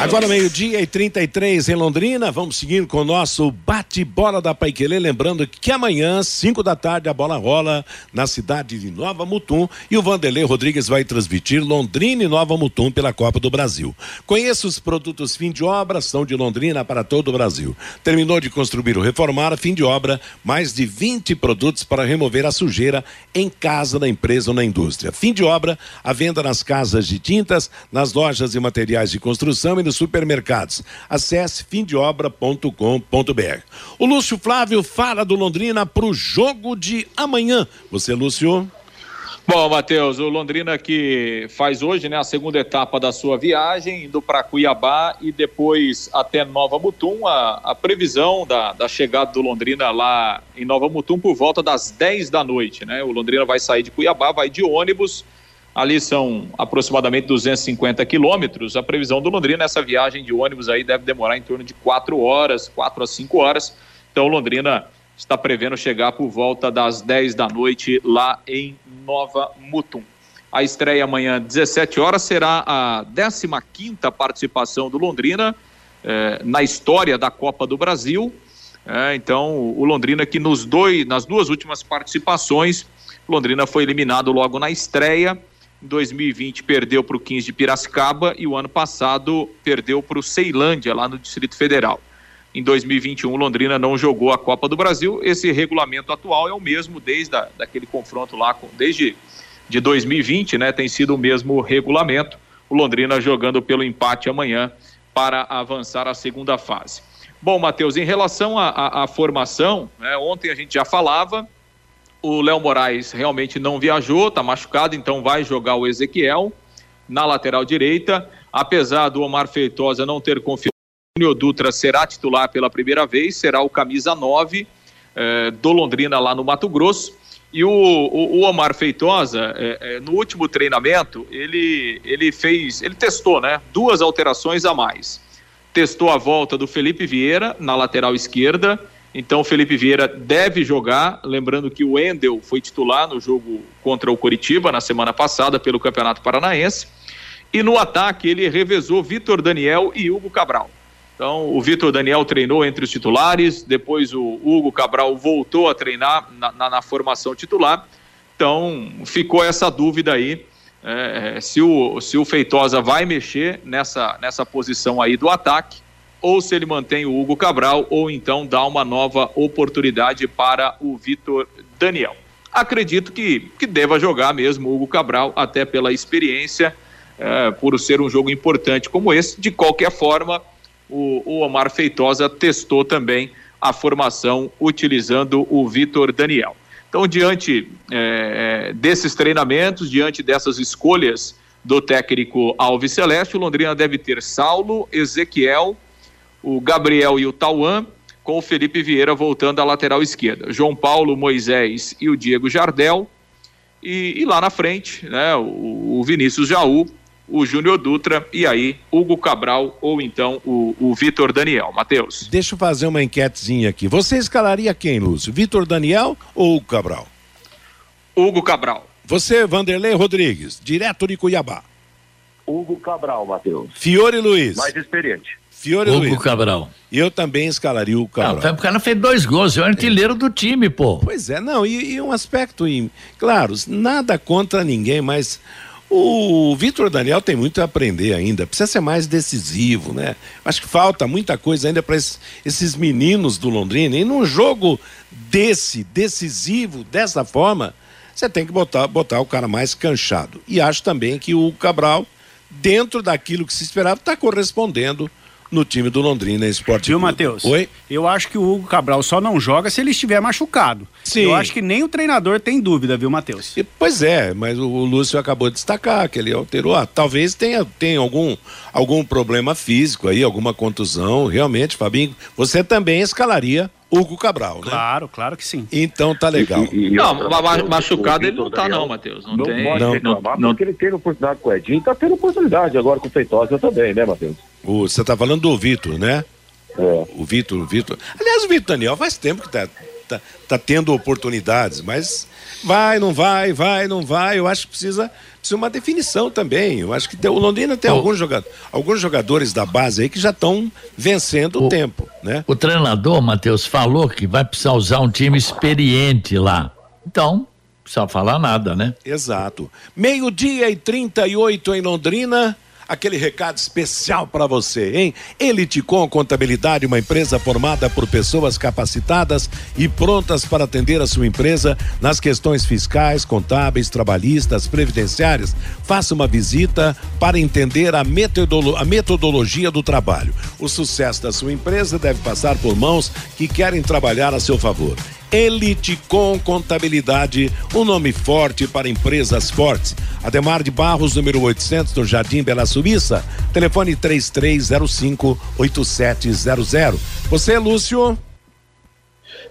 Agora meio-dia e 33 em Londrina, vamos seguir com o nosso bate-bola da Paiquelê, lembrando que amanhã, 5 da tarde, a bola rola na cidade de Nova Mutum e o Vanderlei Rodrigues vai transmitir Londrina e Nova Mutum pela Copa do Brasil. Conheça os produtos fim de obra, são de Londrina para todo o Brasil. Terminou de construir ou reformar, fim de obra, mais de 20 produtos para remover a sujeira em casa, na empresa ou na indústria. Fim de obra, a venda nas casas de tintas, nas lojas e materiais de construção e nos supermercados. Acesse fimdeobra.com.br. O Lúcio Flávio fala do Londrina para o jogo de amanhã. Você, Lúcio?
Bom, Matheus, o Londrina que faz hoje né, a segunda etapa da sua viagem, indo para Cuiabá e depois até Nova Mutum. A, a previsão da, da, chegada do Londrina lá em Nova Mutum por volta das 10 da noite. Né? O Londrina vai sair de Cuiabá, vai de ônibus Ali são aproximadamente 250 quilômetros. A previsão do Londrina, essa viagem de ônibus aí deve demorar em torno de quatro horas, quatro a cinco horas. Então, Londrina está prevendo chegar por volta das 10 da noite lá em Nova Mutum. A estreia amanhã, 17 horas, será a 15 participação do Londrina eh, na história da Copa do Brasil. É, então, o Londrina que nos dois, nas duas últimas participações, Londrina foi eliminado logo na estreia. Em 2020 perdeu para o 15 de Piracicaba e o ano passado perdeu para o Ceilândia, lá no Distrito Federal. Em 2021, Londrina não jogou a Copa do Brasil. Esse regulamento atual é o mesmo desde a, daquele confronto lá, com, desde de 2020, né, tem sido o mesmo regulamento. O Londrina jogando pelo empate amanhã para avançar à segunda fase. Bom, Matheus, em relação à formação, né, ontem a gente já falava, o Léo Moraes realmente não viajou, está machucado, então vai jogar o Ezequiel na lateral direita. Apesar do Omar Feitosa não ter confirmado, o Dutra será titular pela primeira vez, será o camisa 9 eh, do Londrina lá no Mato Grosso. E o, o, o Omar Feitosa, é, é, no último treinamento, ele, ele fez, ele testou, né? Duas alterações a mais. Testou a volta do Felipe Vieira na lateral esquerda. Então o Felipe Vieira deve jogar, lembrando que o Endel foi titular no jogo contra o Coritiba na semana passada pelo Campeonato Paranaense. E no ataque ele revezou Vitor Daniel e Hugo Cabral. Então, o Vitor Daniel treinou entre os titulares, depois o Hugo Cabral voltou a treinar na, na, na formação titular. Então, ficou essa dúvida aí é, se, o, se o Feitosa vai mexer nessa, nessa posição aí do ataque, ou se ele mantém o Hugo Cabral, ou então dá uma nova oportunidade para o Vitor Daniel. Acredito que, que deva jogar mesmo o Hugo Cabral, até pela experiência, é, por ser um jogo importante como esse. De qualquer forma, o, o Omar Feitosa testou também a formação utilizando o Vitor Daniel. Então, diante é, desses treinamentos, diante dessas escolhas do técnico Alves Celeste, o Londrina deve ter Saulo, Ezequiel, o Gabriel e o Tauan, com o Felipe Vieira voltando à lateral esquerda. João Paulo, Moisés e o Diego Jardel. E, e lá na frente, né, o, o Vinícius Jaú o Júnior Dutra e aí Hugo Cabral ou então o, o Vitor Daniel. Matheus.
Deixa eu fazer uma enquetezinha aqui. Você escalaria quem, Lúcio? Vitor Daniel ou Hugo Cabral?
Hugo Cabral.
Você, Vanderlei Rodrigues, direto de Cuiabá.
Hugo Cabral, Matheus.
Fiore Luiz.
Mais experiente.
Fiore
Hugo
Luiz.
Cabral.
E eu também escalaria o Cabral.
Não, o cara fez dois gols, é o artilheiro do time, pô.
Pois é, não, e, e um aspecto, em, claro, nada contra ninguém, mas o Vitor Daniel tem muito a aprender ainda, precisa ser mais decisivo, né? Acho que falta muita coisa ainda para esses meninos do Londrina. E num jogo desse, decisivo, dessa forma, você tem que botar, botar o cara mais canchado. E acho também que o Cabral, dentro daquilo que se esperava, está correspondendo no time do Londrina Esporte
Viu. Matheus?
Oi?
Eu acho que o Hugo Cabral só não joga se ele estiver machucado.
Sim.
Eu acho que nem o treinador tem dúvida, viu, Matheus?
Pois é, mas o, o Lúcio acabou de destacar que ele alterou. Ah, talvez tenha, tenha algum, algum problema físico aí, alguma contusão. Realmente, Fabinho, você também escalaria Hugo Cabral, né?
Claro, claro que sim.
Então tá legal.
E- e- e
Não,
outra,
machucado ele não tá
Daniel
não, Matheus. Não,
Não,
tem.
pode
não,
reclamar,
não-
porque ele teve oportunidade com o Edinho, tá tendo oportunidade agora com o Feitosa também, né, Matheus?
Você tá falando do Vitor, né?
É.
O Vitor, o Vitor. Aliás, o Vitor Daniel faz tempo que tá, tá, tá tendo oportunidades, mas vai, não vai, vai, não vai. Eu acho que precisa, precisa uma definição também. Eu acho que o Londrina tem
O-
alguns, jogadores, alguns jogadores da base aí que já estão vencendo o,
O-
tempo, né?
O treinador, Matheus, falou que vai precisar usar um time experiente lá. Então, não precisa falar nada, né?
Exato. Meio-dia e 38 em Londrina. Aquele recado especial para você, hein? Elite Com Contabilidade, uma empresa formada por pessoas capacitadas e prontas para atender a sua empresa nas questões fiscais, contábeis, trabalhistas, previdenciárias. Faça uma visita para entender a, metodolo- a metodologia do trabalho. O sucesso da sua empresa deve passar por mãos que querem trabalhar a seu favor. Elite com Contabilidade, um nome forte para empresas fortes. Ademar de Barros, número 800, no Jardim Bela Suíça. Telefone 3305-8700. Você, Lúcio?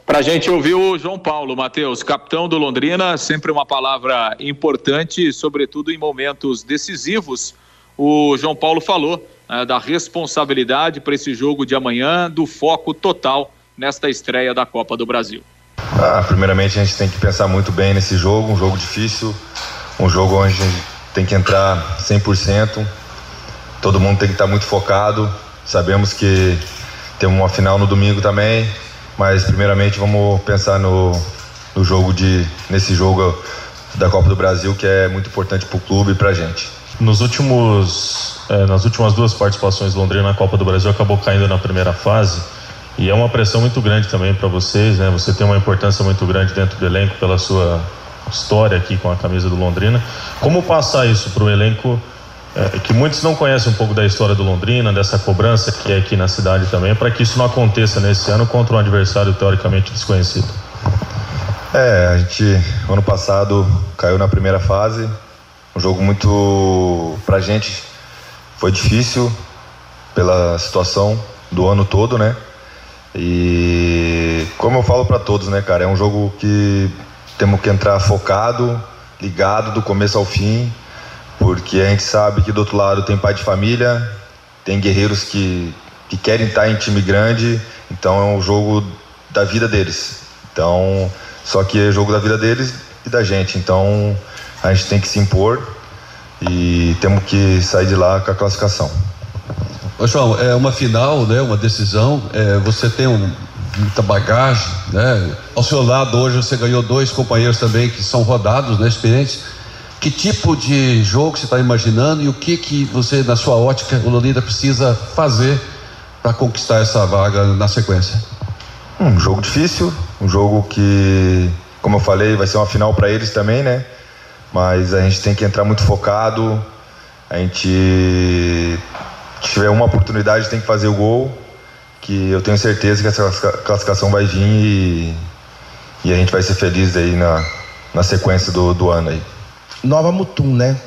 Pra gente ouvir o João Paulo, Matheus, capitão do Londrina, sempre uma palavra importante, sobretudo em momentos decisivos. O João Paulo falou eh, da responsabilidade para esse jogo de amanhã, do foco total nesta estreia da Copa do Brasil.
Ah, primeiramente a gente tem que pensar muito bem nesse jogo, um jogo difícil, um jogo onde a gente tem que entrar 100%. Todo mundo tem que estar muito focado. Sabemos que temos uma final no domingo também, mas primeiramente vamos pensar no, no jogo de nesse jogo da Copa do Brasil que é muito importante para o clube e para a gente.
Nos últimos, é, nas últimas duas participações Londrina na Copa do Brasil acabou caindo na primeira fase e é uma pressão muito grande também para vocês, né? Você tem uma importância muito grande dentro do elenco pela sua história aqui com a camisa do Londrina. Como passar isso para o elenco é, que muitos não conhecem um pouco da história do Londrina, dessa cobrança que é aqui na cidade também, para que isso não aconteça nesse ano contra um adversário teoricamente desconhecido?
É, a gente ano passado caiu na primeira fase, um jogo muito pra gente foi difícil pela situação do ano todo, né? E como eu falo para todos, né, cara, é um jogo que temos que entrar focado, ligado do começo ao fim, porque a gente sabe que do outro lado tem pai de família, tem guerreiros que, que querem estar em time grande, então é um jogo da vida deles. Então, só que é jogo da vida deles e da gente. Então a gente tem que se impor e temos que sair de lá com a classificação.
Ô João, é uma final, né? Uma decisão. É, você tem um, muita bagagem, né? Ao seu lado hoje você ganhou dois companheiros também que são rodados, né? Experientes. Que tipo de jogo você está imaginando e o que que você, na sua ótica, o Lolita precisa fazer para conquistar essa vaga na sequência?
Um jogo difícil, um jogo que, como eu falei, vai ser uma final para eles também, né? Mas a gente tem que entrar muito focado. A gente tiver uma oportunidade tem que fazer o gol, que eu tenho certeza que essa classificação vai vir e, e a gente vai ser feliz aí na, na sequência do, do ano aí.
Nova Mutum, né?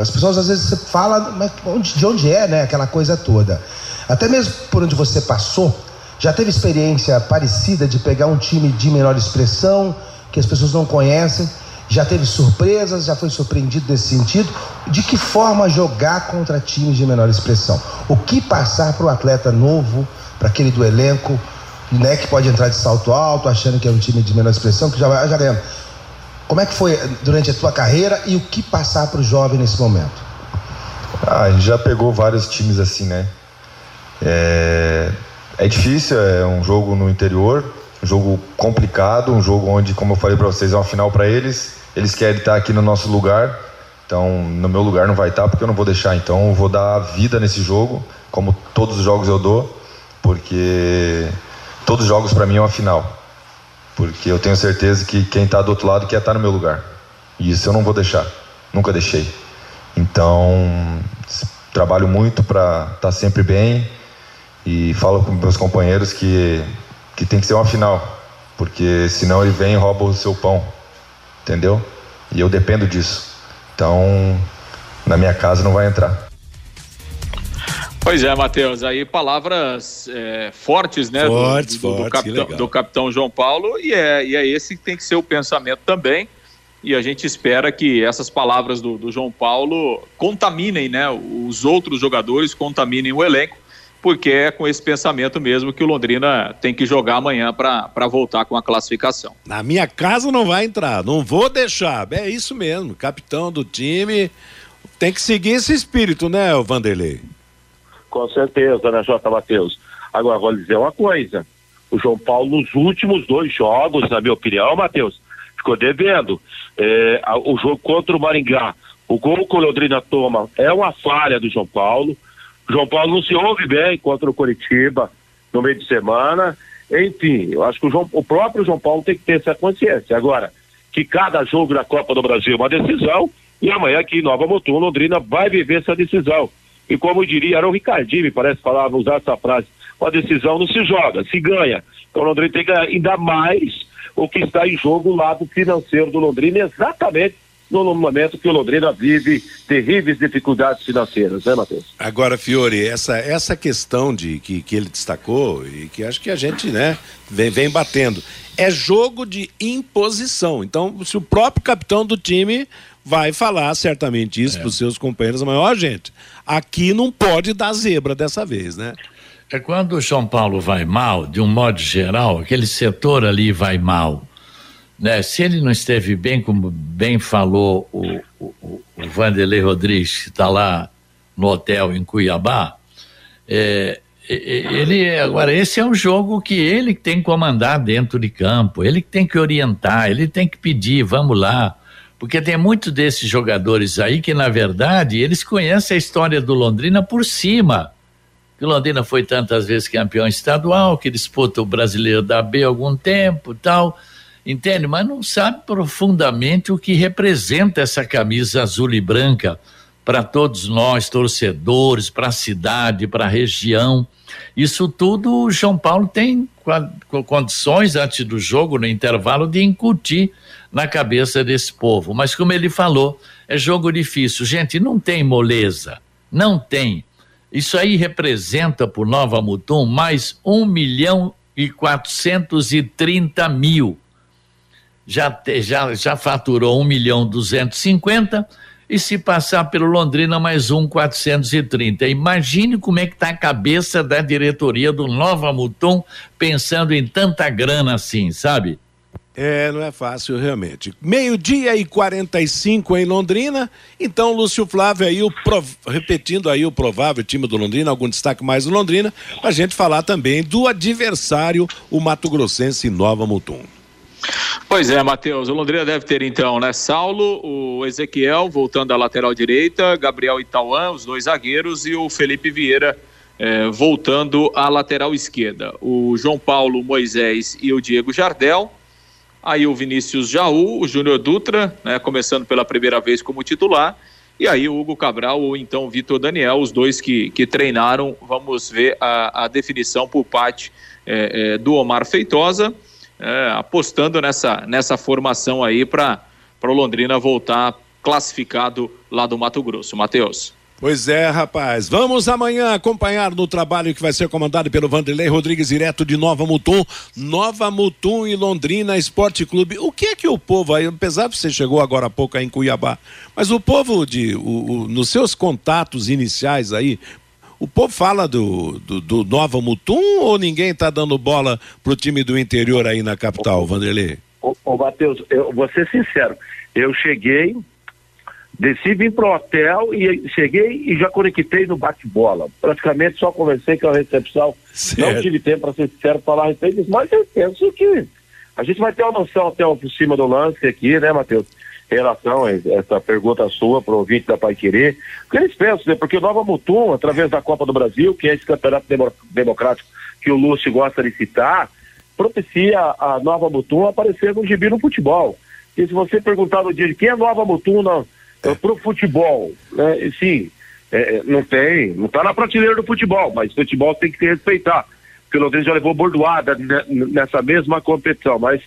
As pessoas às vezes falam mas de onde é, né? Aquela coisa toda. Até mesmo por onde você passou, já teve experiência parecida de pegar um time de menor expressão, que as pessoas não conhecem, já teve surpresas, já foi surpreendido nesse sentido? De que forma jogar contra times de menor expressão? O que passar para o atleta novo, para aquele do elenco, né, que pode entrar de salto alto, achando que é um time de menor expressão, que já, já ganhamos. Como é que foi durante a tua carreira e o que passar para o jovem nesse momento?
Ah, a gente já pegou vários times assim, né? É, é difícil, é um jogo no interior, um jogo complicado, um jogo onde, como eu falei para vocês, é uma final para eles. Eles querem estar aqui no nosso lugar, então no meu lugar não vai estar porque eu não vou deixar. Então eu vou dar vida nesse jogo, como todos os jogos eu dou, porque todos os jogos para mim é uma final. Porque eu tenho certeza que quem está do outro lado quer estar no meu lugar. E isso eu não vou deixar, nunca deixei. Então trabalho muito para estar sempre bem e falo com meus companheiros que, que tem que ser uma final, porque senão ele vem e rouba o seu pão, entendeu? E eu dependo disso. Então, na minha casa não vai entrar.
Pois é, Matheus, aí palavras é, fortes, né?
Fortes,
do, do,
fortes,
do, capitão, do capitão João Paulo, e é, e é esse que tem que ser o pensamento também. E a gente espera que essas palavras do, do João Paulo contaminem, né? Os outros jogadores contaminem o elenco porque é com esse pensamento mesmo que o Londrina tem que jogar amanhã para voltar com a classificação.
Na minha casa não vai entrar, não vou deixar. É isso mesmo, capitão do time. Tem que seguir esse espírito, né, o Vanderlei?
Com certeza, né, J. Matheus? Agora, vou lhe dizer uma coisa. O João Paulo, nos últimos dois jogos, na minha opinião, Matheus, ficou devendo. É, o jogo contra o Maringá, o gol que o Londrina toma é uma falha do João Paulo. João Paulo não se ouve bem contra o Coritiba no meio de semana. Enfim, eu acho que o, João- o próprio João Paulo tem que ter essa consciência. Agora, que cada jogo da Copa do Brasil é uma decisão, e amanhã aqui em Nova Mutum, Londrina vai viver essa decisão. E como diria, era o Ricardinho, me parece, falava, usar essa frase, uma decisão não se joga, se ganha. Então Londrina tem que ganhar ainda mais o que está em jogo o lado financeiro do Londrina, exatamente no momento que o Londrina vive terríveis dificuldades financeiras, né, Matheus?
Agora, Fiore, essa, essa questão de que, que ele destacou e que acho que a gente, né, vem, vem batendo, é jogo de imposição. Então, se o próprio capitão do time vai falar certamente isso para os seus companheiros, mas ó, gente, aqui não pode dar zebra dessa vez, né?
É quando o São Paulo vai mal, de um modo geral, aquele setor ali vai mal. Né, se ele não esteve bem, como bem falou o, o, o Vanderlei Rodrigues, que está lá no hotel em Cuiabá, é, ele agora esse é um jogo que ele tem que comandar dentro de campo, ele tem que orientar, ele tem que pedir, vamos lá, porque tem muitos desses jogadores aí que na verdade eles conhecem a história do Londrina por cima. Que o Londrina foi tantas vezes campeão estadual, que disputa o brasileiro da B algum tempo, tal entende? Mas não sabe profundamente o que representa essa camisa azul e branca para todos nós, torcedores, para a cidade, para a região. Isso tudo o João Paulo tem condições antes do jogo, no intervalo, de incutir na cabeça desse povo. Mas como ele falou, é jogo difícil. Gente, não tem moleza. Não tem. Isso aí representa por Nova Mutum mais um milhão e quatrocentos e trinta mil já, já, já faturou 1 milhão 250 e se passar pelo Londrina mais um 430. Imagine como é que está a cabeça da diretoria do Nova Mutum pensando em tanta grana assim, sabe?
É, não é fácil realmente. Meio-dia e 45 em Londrina. Então, Lúcio Flávio aí, o prov... repetindo aí o provável time do Londrina, algum destaque mais do Londrina, a gente falar também do adversário, o Mato Grossense Nova Mutum.
Pois é, Matheus. O Londrina deve ter então, né? Saulo, o Ezequiel voltando à lateral direita, Gabriel Itauã, os dois zagueiros, e o Felipe Vieira eh, voltando à lateral esquerda. O João Paulo Moisés e o Diego Jardel. Aí o Vinícius Jaú, o Júnior Dutra, né, começando pela primeira vez como titular. E aí o Hugo Cabral ou então o Vitor Daniel, os dois que, que treinaram. Vamos ver a, a definição por parte eh, eh, do Omar Feitosa é, apostando nessa, nessa formação aí para o Londrina voltar classificado lá do Mato Grosso. Matheus.
Pois é, rapaz. Vamos amanhã acompanhar no trabalho que vai ser comandado pelo Vanderlei Rodrigues, direto de Nova Mutum. Nova Mutum e Londrina Esporte Clube. O que é que o povo aí, apesar de você chegou agora há pouco aí em Cuiabá, mas o povo de, o, o, nos seus contatos iniciais aí, o povo fala do, do, do Nova Mutum ou ninguém está dando bola pro time do interior aí na capital, Vanderlei?
Ô, ô Matheus, eu vou ser sincero. Eu cheguei, desci, vim pro hotel e cheguei e já conectei no bate-bola. Praticamente só conversei com a recepção. Certo. Não tive tempo, para ser sincero, falar a respeito disso, mas eu penso que a gente vai ter uma noção até por cima do lance aqui, né, Matheus? Relação a essa pergunta sua para o ouvinte da Pai Querer. O que eles pensam, né? Porque Nova Mutum, através da Copa do Brasil, que é esse campeonato democrático que o Lúcio gosta de citar, propicia a Nova Mutum aparecer no gibi no futebol. E se você perguntar no dia de quem é Nova Mutum é. para o futebol, né? sim, é, é, não tem, não está na prateleira do futebol, mas futebol tem que se respeitar. Porque o Londrina já levou bordoada nessa mesma competição, mas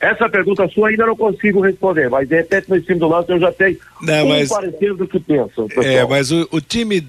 essa pergunta sua ainda não consigo responder, mas de repente no cima do lance eu já tenho não, um mas, parecer do que penso.
É, mas o, o time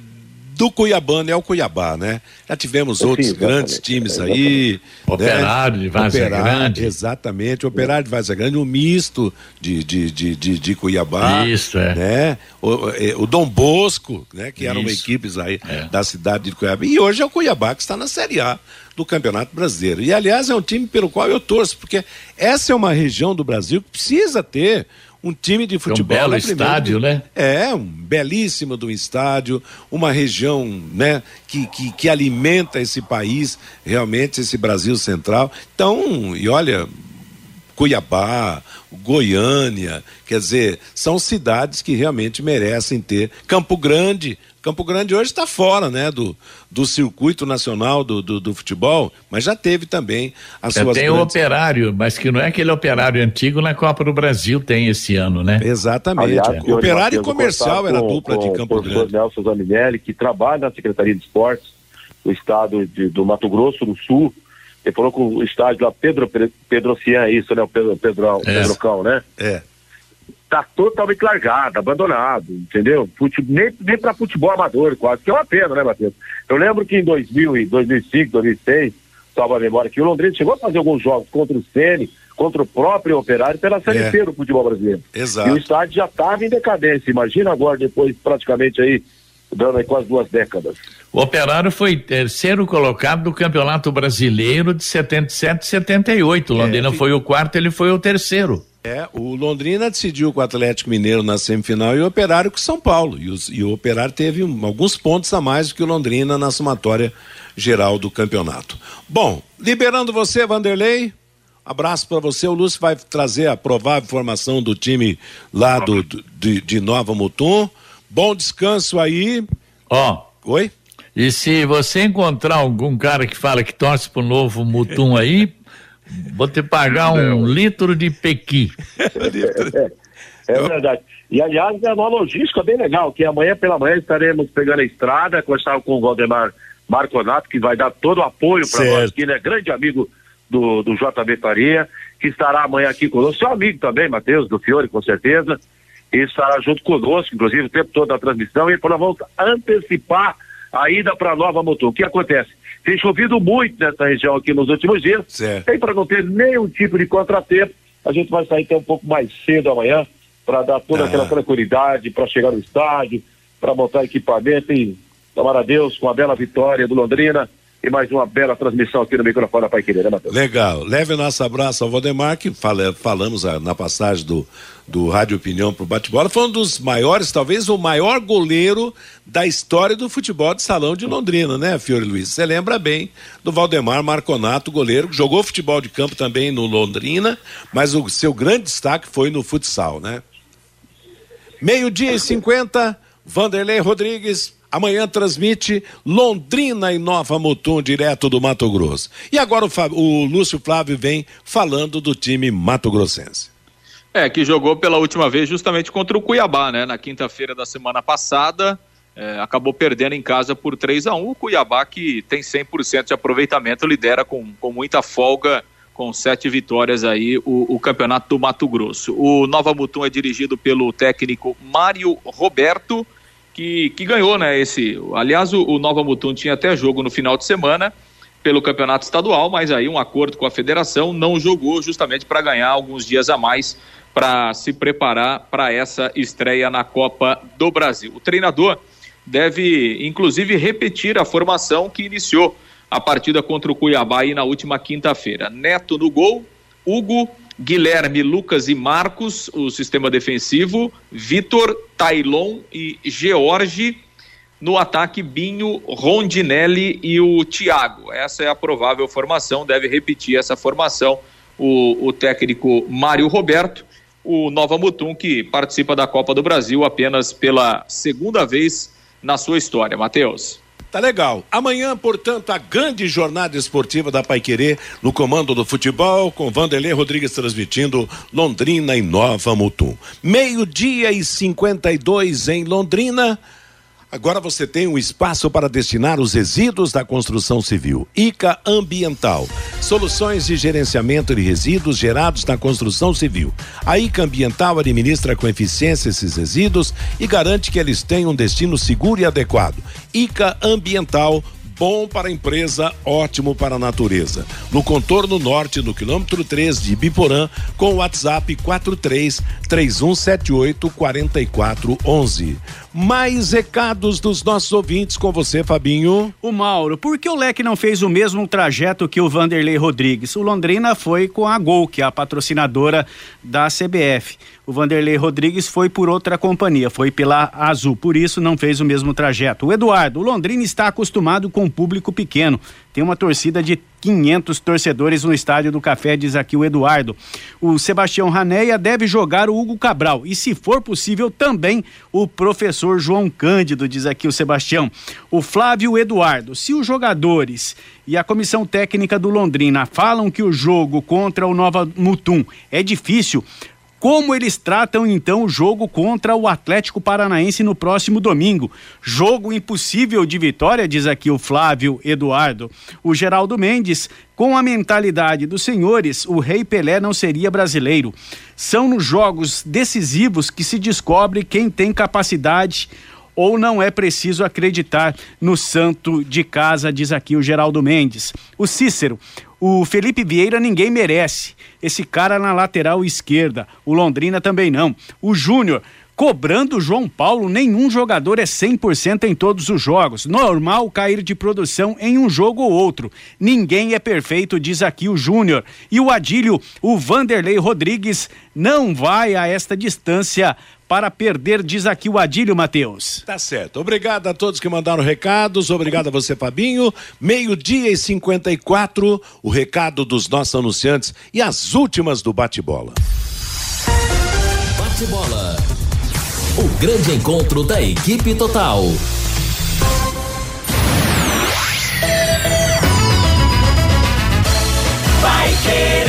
do Cuiabano é o Cuiabá, né? Já tivemos outros grandes times é, aí. Né?
Operário né? de Várzea Grande.
Exatamente, Operário de Várzea Grande, o misto de, de, de, de, de Cuiabá.
Isso, é.
Né? O, é, o Dom Bosco, né? Que eram Isso. equipes aí é. da cidade de Cuiabá. E hoje é o Cuiabá que está na Série A do Campeonato Brasileiro. E, aliás, é um time pelo qual eu torço, porque essa é uma região do Brasil que precisa ter um time de futebol.
É um belo estádio, né?
É, um belíssimo do estádio, uma região, né, que, que, que alimenta esse país, realmente, esse Brasil central. Então, e olha, Cuiabá, Goiânia, quer dizer, são cidades que realmente merecem ter. Campo Grande, Campo Grande hoje está fora, né, do, do circuito nacional do, do, do, futebol, mas já teve também as
é,
suas.
Tem grandes... o operário, mas que não é aquele operário antigo na Copa do Brasil tem esse ano, né?
Exatamente. Aliás, é. Operário e comercial era a dupla com, de Campo com Grande.
O Nelson Zaminelli, que trabalha na Secretaria de Esportes do estado de, do Mato Grosso do Sul. Ele falou com o estádio lá, Pedro Pedro Cian, isso, né? O Pedro, Pedro, é. Pedro Cão, né?
É
tá totalmente largado, abandonado, entendeu? Fute, nem nem para futebol amador, quase, que é uma pena, né, Matheus? Eu lembro que em 2000, e 2005, 2006, salva a memória, que o Londrina chegou a fazer alguns jogos contra o Ceni, contra o próprio Operário pela Série é. C do futebol brasileiro.
Exato.
E o estádio já estava em decadência. Imagina agora, depois praticamente aí dando aí quase duas décadas.
O Operário foi terceiro colocado do Campeonato Brasileiro de 77 e 78. Londrina é, foi o quarto, ele foi o terceiro.
É, o Londrina decidiu com o Atlético Mineiro na semifinal e o Operário com São Paulo. E, os, e o Operário teve um, alguns pontos a mais do que o Londrina na somatória geral do campeonato. Bom, liberando você, Vanderlei. Abraço para você. O Lúcio vai trazer a provável formação do time lá do, do de, de Nova Mutum. Bom descanso aí.
Ó.
Oh. Oi?
E se você encontrar algum cara que fala que torce pro novo Mutum aí, vou te pagar um litro de pequi.
É, é, verdade. E aliás, é uma logística bem legal, que amanhã pela manhã estaremos pegando a estrada, conversar com o Valdemar Marconato, que vai dar todo o apoio para nós, que ele é grande amigo do, do JB Faria, que estará amanhã aqui conosco, seu amigo também, Matheus, do Fiore, com certeza, e estará junto conosco, inclusive, o tempo todo da transmissão, e para vamos antecipar a ida para Nova Mutum. O que acontece? Tem chovido muito nessa região aqui nos últimos dias.
Certo.
E para não ter nenhum tipo de contratempo, a gente vai sair até um pouco mais cedo amanhã para dar toda ah. aquela tranquilidade, para chegar no estádio, para montar equipamento e tomar a Deus com a bela vitória do Londrina e mais uma bela transmissão aqui no microfone da Pai Querer, né, Matheus?
Legal. Leve o nosso abraço ao Valdemar, que fala, falamos a, na passagem do, do Rádio Opinião pro bate-bola. Foi um dos maiores, talvez o maior goleiro da história do futebol de salão de Londrina, né, Fiore Luiz? Você lembra bem do Valdemar Marconato, goleiro, que jogou futebol de campo também no Londrina, mas o seu grande destaque foi no futsal, né? Meio-dia e cinquenta, Vanderlei Rodrigues, Amanhã transmite Londrina e Nova Mutum, direto do Mato Grosso. E agora o, o Lúcio Flávio vem falando do time Mato Grossense.
É, que jogou pela última vez justamente contra o Cuiabá, né? Na quinta-feira da semana passada. É, acabou perdendo em casa por 3 a 1 O Cuiabá, que tem 100% de aproveitamento, lidera com, com muita folga, com sete vitórias aí, o, o campeonato do Mato Grosso. O Nova Mutum é dirigido pelo técnico Mário Roberto que, que ganhou, né? Esse, aliás, o, o Nova Mutum tinha até jogo no final de semana pelo campeonato estadual, mas aí um acordo com a federação não jogou justamente para ganhar alguns dias a mais para se preparar para essa estreia na Copa do Brasil. O treinador deve, inclusive, repetir a formação que iniciou a partida contra o Cuiabá aí na última quinta-feira. Neto no gol, Hugo, Guilherme, Lucas e Marcos, o sistema defensivo, Vitor, Tailon e George. No ataque, Binho, Rondinelli e o Thiago. Essa é a provável formação, deve repetir essa formação o, o técnico Mário Roberto, o Nova Mutum, que participa da Copa do Brasil apenas pela segunda vez na sua história. Matheus.
Tá legal. Amanhã, portanto, a grande jornada esportiva da Paiquerê no comando do futebol, com Vanderlei Rodrigues transmitindo Londrina e Nova Mutum. Meio-dia e 52 em Londrina. Agora você tem um espaço para destinar os resíduos da construção civil. ICA Ambiental. Soluções de gerenciamento de resíduos gerados na construção civil. A ICA Ambiental administra com eficiência esses resíduos e garante que eles tenham um destino seguro e adequado. ICA Ambiental bom para a empresa, ótimo para a natureza. No contorno norte, no quilômetro 3 de Biporã, com o WhatsApp 43 3178 4411. Mais recados dos nossos ouvintes com você, Fabinho.
O Mauro, por que o Leque não fez o mesmo trajeto que o Vanderlei Rodrigues? O Londrina foi com a Gol, que é a patrocinadora da CBF. O Vanderlei Rodrigues foi por outra companhia, foi pela Azul, por isso não fez o mesmo trajeto. O Eduardo, o Londrina está acostumado com um público pequeno. Tem uma torcida de 500 torcedores no estádio do Café, diz aqui o Eduardo. O Sebastião Raneia deve jogar o Hugo Cabral e, se for possível, também o professor João Cândido, diz aqui o Sebastião. O Flávio Eduardo, se os jogadores e a comissão técnica do Londrina falam que o jogo contra o Nova Mutum é difícil, como eles tratam então o jogo contra o Atlético Paranaense no próximo domingo? Jogo impossível de vitória, diz aqui o Flávio Eduardo. O Geraldo Mendes, com a mentalidade dos senhores, o Rei Pelé não seria brasileiro. São nos jogos decisivos que se descobre quem tem capacidade ou não é preciso acreditar no santo de casa, diz aqui o Geraldo Mendes. O Cícero, o Felipe Vieira ninguém merece. Esse cara na lateral esquerda. O Londrina também não. O Júnior Cobrando João Paulo, nenhum jogador é 100% em todos os jogos. Normal cair de produção em um jogo ou outro. Ninguém é perfeito, diz aqui o Júnior. E o Adílio, o Vanderlei Rodrigues, não vai a esta distância para perder, diz aqui o Adílio Matheus.
Tá certo. Obrigado a todos que mandaram recados. Obrigado a você, Fabinho. Meio-dia e 54, o recado dos nossos anunciantes e as últimas do bate-bola.
Bate-bola. O grande encontro da equipe total.
Vai querer.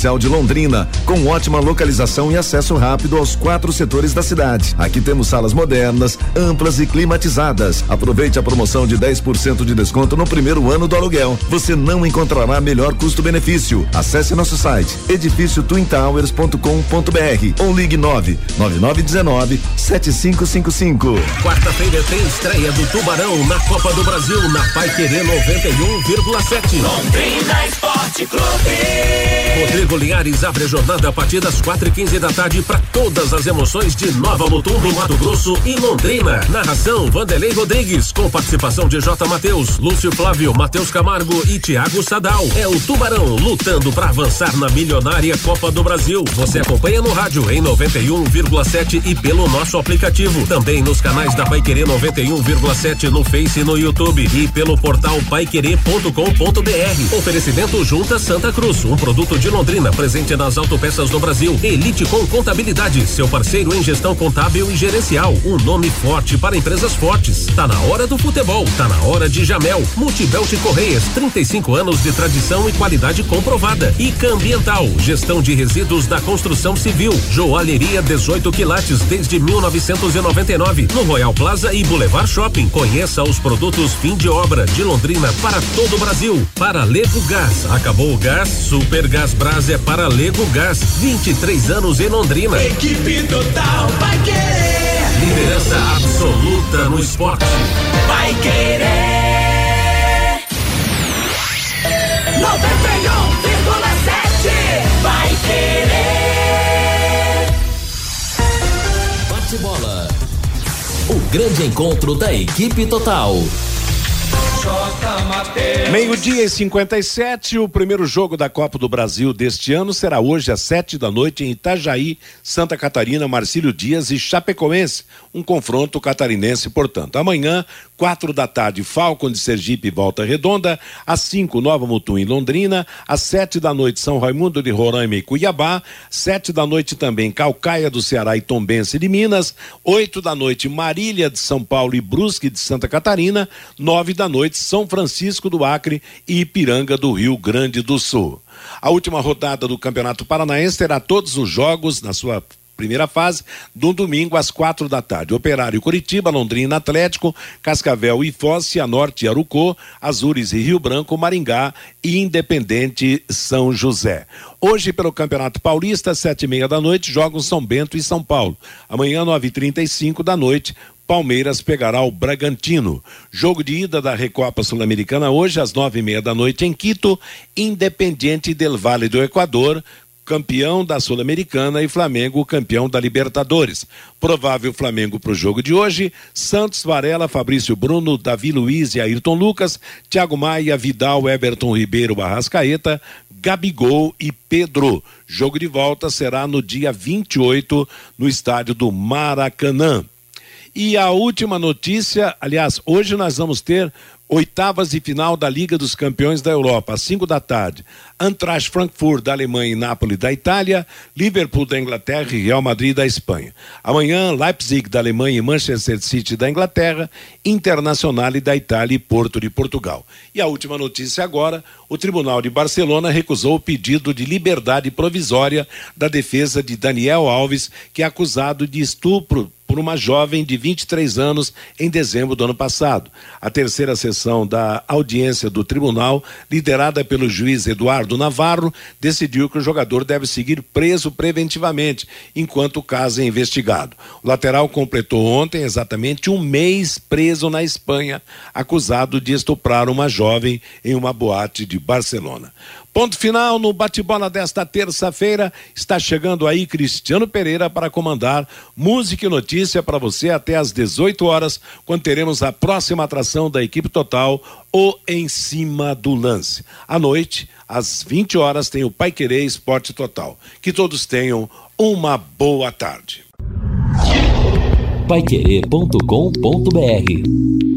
de Londrina, com ótima localização e acesso rápido aos quatro setores da cidade. Aqui temos salas modernas, amplas e climatizadas. Aproveite a promoção de 10% de desconto no primeiro ano do aluguel. Você não encontrará melhor custo-benefício. Acesse nosso site edifíciotwintowers.com.br ou ligue 9 9919 7555.
Quarta-feira tem estreia do Tubarão na Copa do Brasil na Pai Querer 91,7.
Londrina Esporte Clube.
Rodrigo Linhares abre a jornada a partir das quatro e quinze da tarde para todas as emoções de Nova Mutum, Mato Grosso e Londrina. Narração Vanderlei Rodrigues, com participação de J. Matheus, Lúcio Flávio, Matheus Camargo e Tiago Sadal. É o Tubarão lutando para avançar na milionária Copa do Brasil. Você acompanha no rádio em 91,7 e pelo nosso aplicativo. Também nos canais da Pai Querer 91,7 no Face e no YouTube e pelo portal paiquerer.com.br. Oferecimento Junta Santa Cruz, um produto de Londrina, presente nas autopeças do Brasil. Elite com Contabilidade, seu parceiro em gestão contábil e gerencial. Um nome forte para empresas fortes. Tá na hora do futebol, tá na hora de Jamel. Multibelt Correias, 35 anos de tradição e qualidade comprovada. Ica Ambiental, gestão de resíduos da construção civil. Joalheria 18 quilates desde 1999. No Royal Plaza e Boulevard Shopping. Conheça os produtos fim de obra de Londrina para todo o Brasil. Para Lego Gás, acabou o gás, Super Gás Brás é para Lego Gás. 23 anos em Londrina.
Equipe total vai querer.
Liderança absoluta no esporte.
Vai querer. 91,7. Vai querer.
Bate-bola. O grande encontro da equipe total.
Meio-dia e 57, o primeiro jogo da Copa do Brasil deste ano será hoje às sete da noite em Itajaí, Santa Catarina, Marcílio Dias e Chapecoense. Um confronto catarinense, portanto. Amanhã, quatro da tarde, Falcon de Sergipe Volta Redonda. Às cinco, Nova Mutum em Londrina. Às sete da noite, São Raimundo de Roraima e Cuiabá. Sete da noite também, Calcaia do Ceará e Tombense de Minas. Oito da noite, Marília de São Paulo e Brusque de Santa Catarina. Nove da noite, São Francisco do Acre e Ipiranga do Rio Grande do Sul. A última rodada do Campeonato Paranaense terá todos os jogos na sua primeira fase, do domingo às quatro da tarde. Operário Curitiba, Londrina Atlético, Cascavel e Foz, Cianorte e Arucô, Azures e Rio Branco, Maringá e Independente São José. Hoje, pelo Campeonato Paulista, sete e meia da noite, jogam São Bento e São Paulo. Amanhã, nove e trinta e cinco da noite, Palmeiras pegará o Bragantino. Jogo de ida da Recopa Sul-Americana hoje às nove e meia da noite em Quito, Independiente del Vale do Equador, campeão da Sul-Americana e Flamengo campeão da Libertadores. Provável Flamengo para o jogo de hoje: Santos, Varela, Fabrício Bruno, Davi Luiz e Ayrton Lucas, Thiago Maia, Vidal, Everton Ribeiro, Barrascaeta, Gabigol e Pedro. Jogo de volta será no dia 28 no estádio do Maracanã. E a última notícia, aliás, hoje nós vamos ter oitavas de final da Liga dos Campeões da Europa, às 5 da tarde. Eintracht Frankfurt da Alemanha e Nápoles da Itália, Liverpool da Inglaterra e Real Madrid da Espanha. Amanhã, Leipzig da Alemanha e Manchester City da Inglaterra, Internacional da Itália e Porto de Portugal. E a última notícia agora, o Tribunal de Barcelona recusou o pedido de liberdade provisória da defesa de Daniel Alves, que é acusado de estupro por uma jovem de 23 anos em dezembro do ano passado. A terceira sessão da audiência do tribunal, liderada pelo juiz Eduardo Navarro, decidiu que o jogador deve seguir preso preventivamente enquanto o caso é investigado. O lateral completou ontem exatamente um mês preso na Espanha, acusado de estuprar uma jovem em uma boate de Barcelona. Ponto final no bate-bola desta terça-feira. Está chegando aí Cristiano Pereira para comandar música e notícia para você até às 18 horas, quando teremos a próxima atração da equipe total, o Em Cima do Lance. À noite, às 20 horas, tem o Pai Querer Esporte Total. Que todos tenham uma boa tarde.
Paiquerê.com.br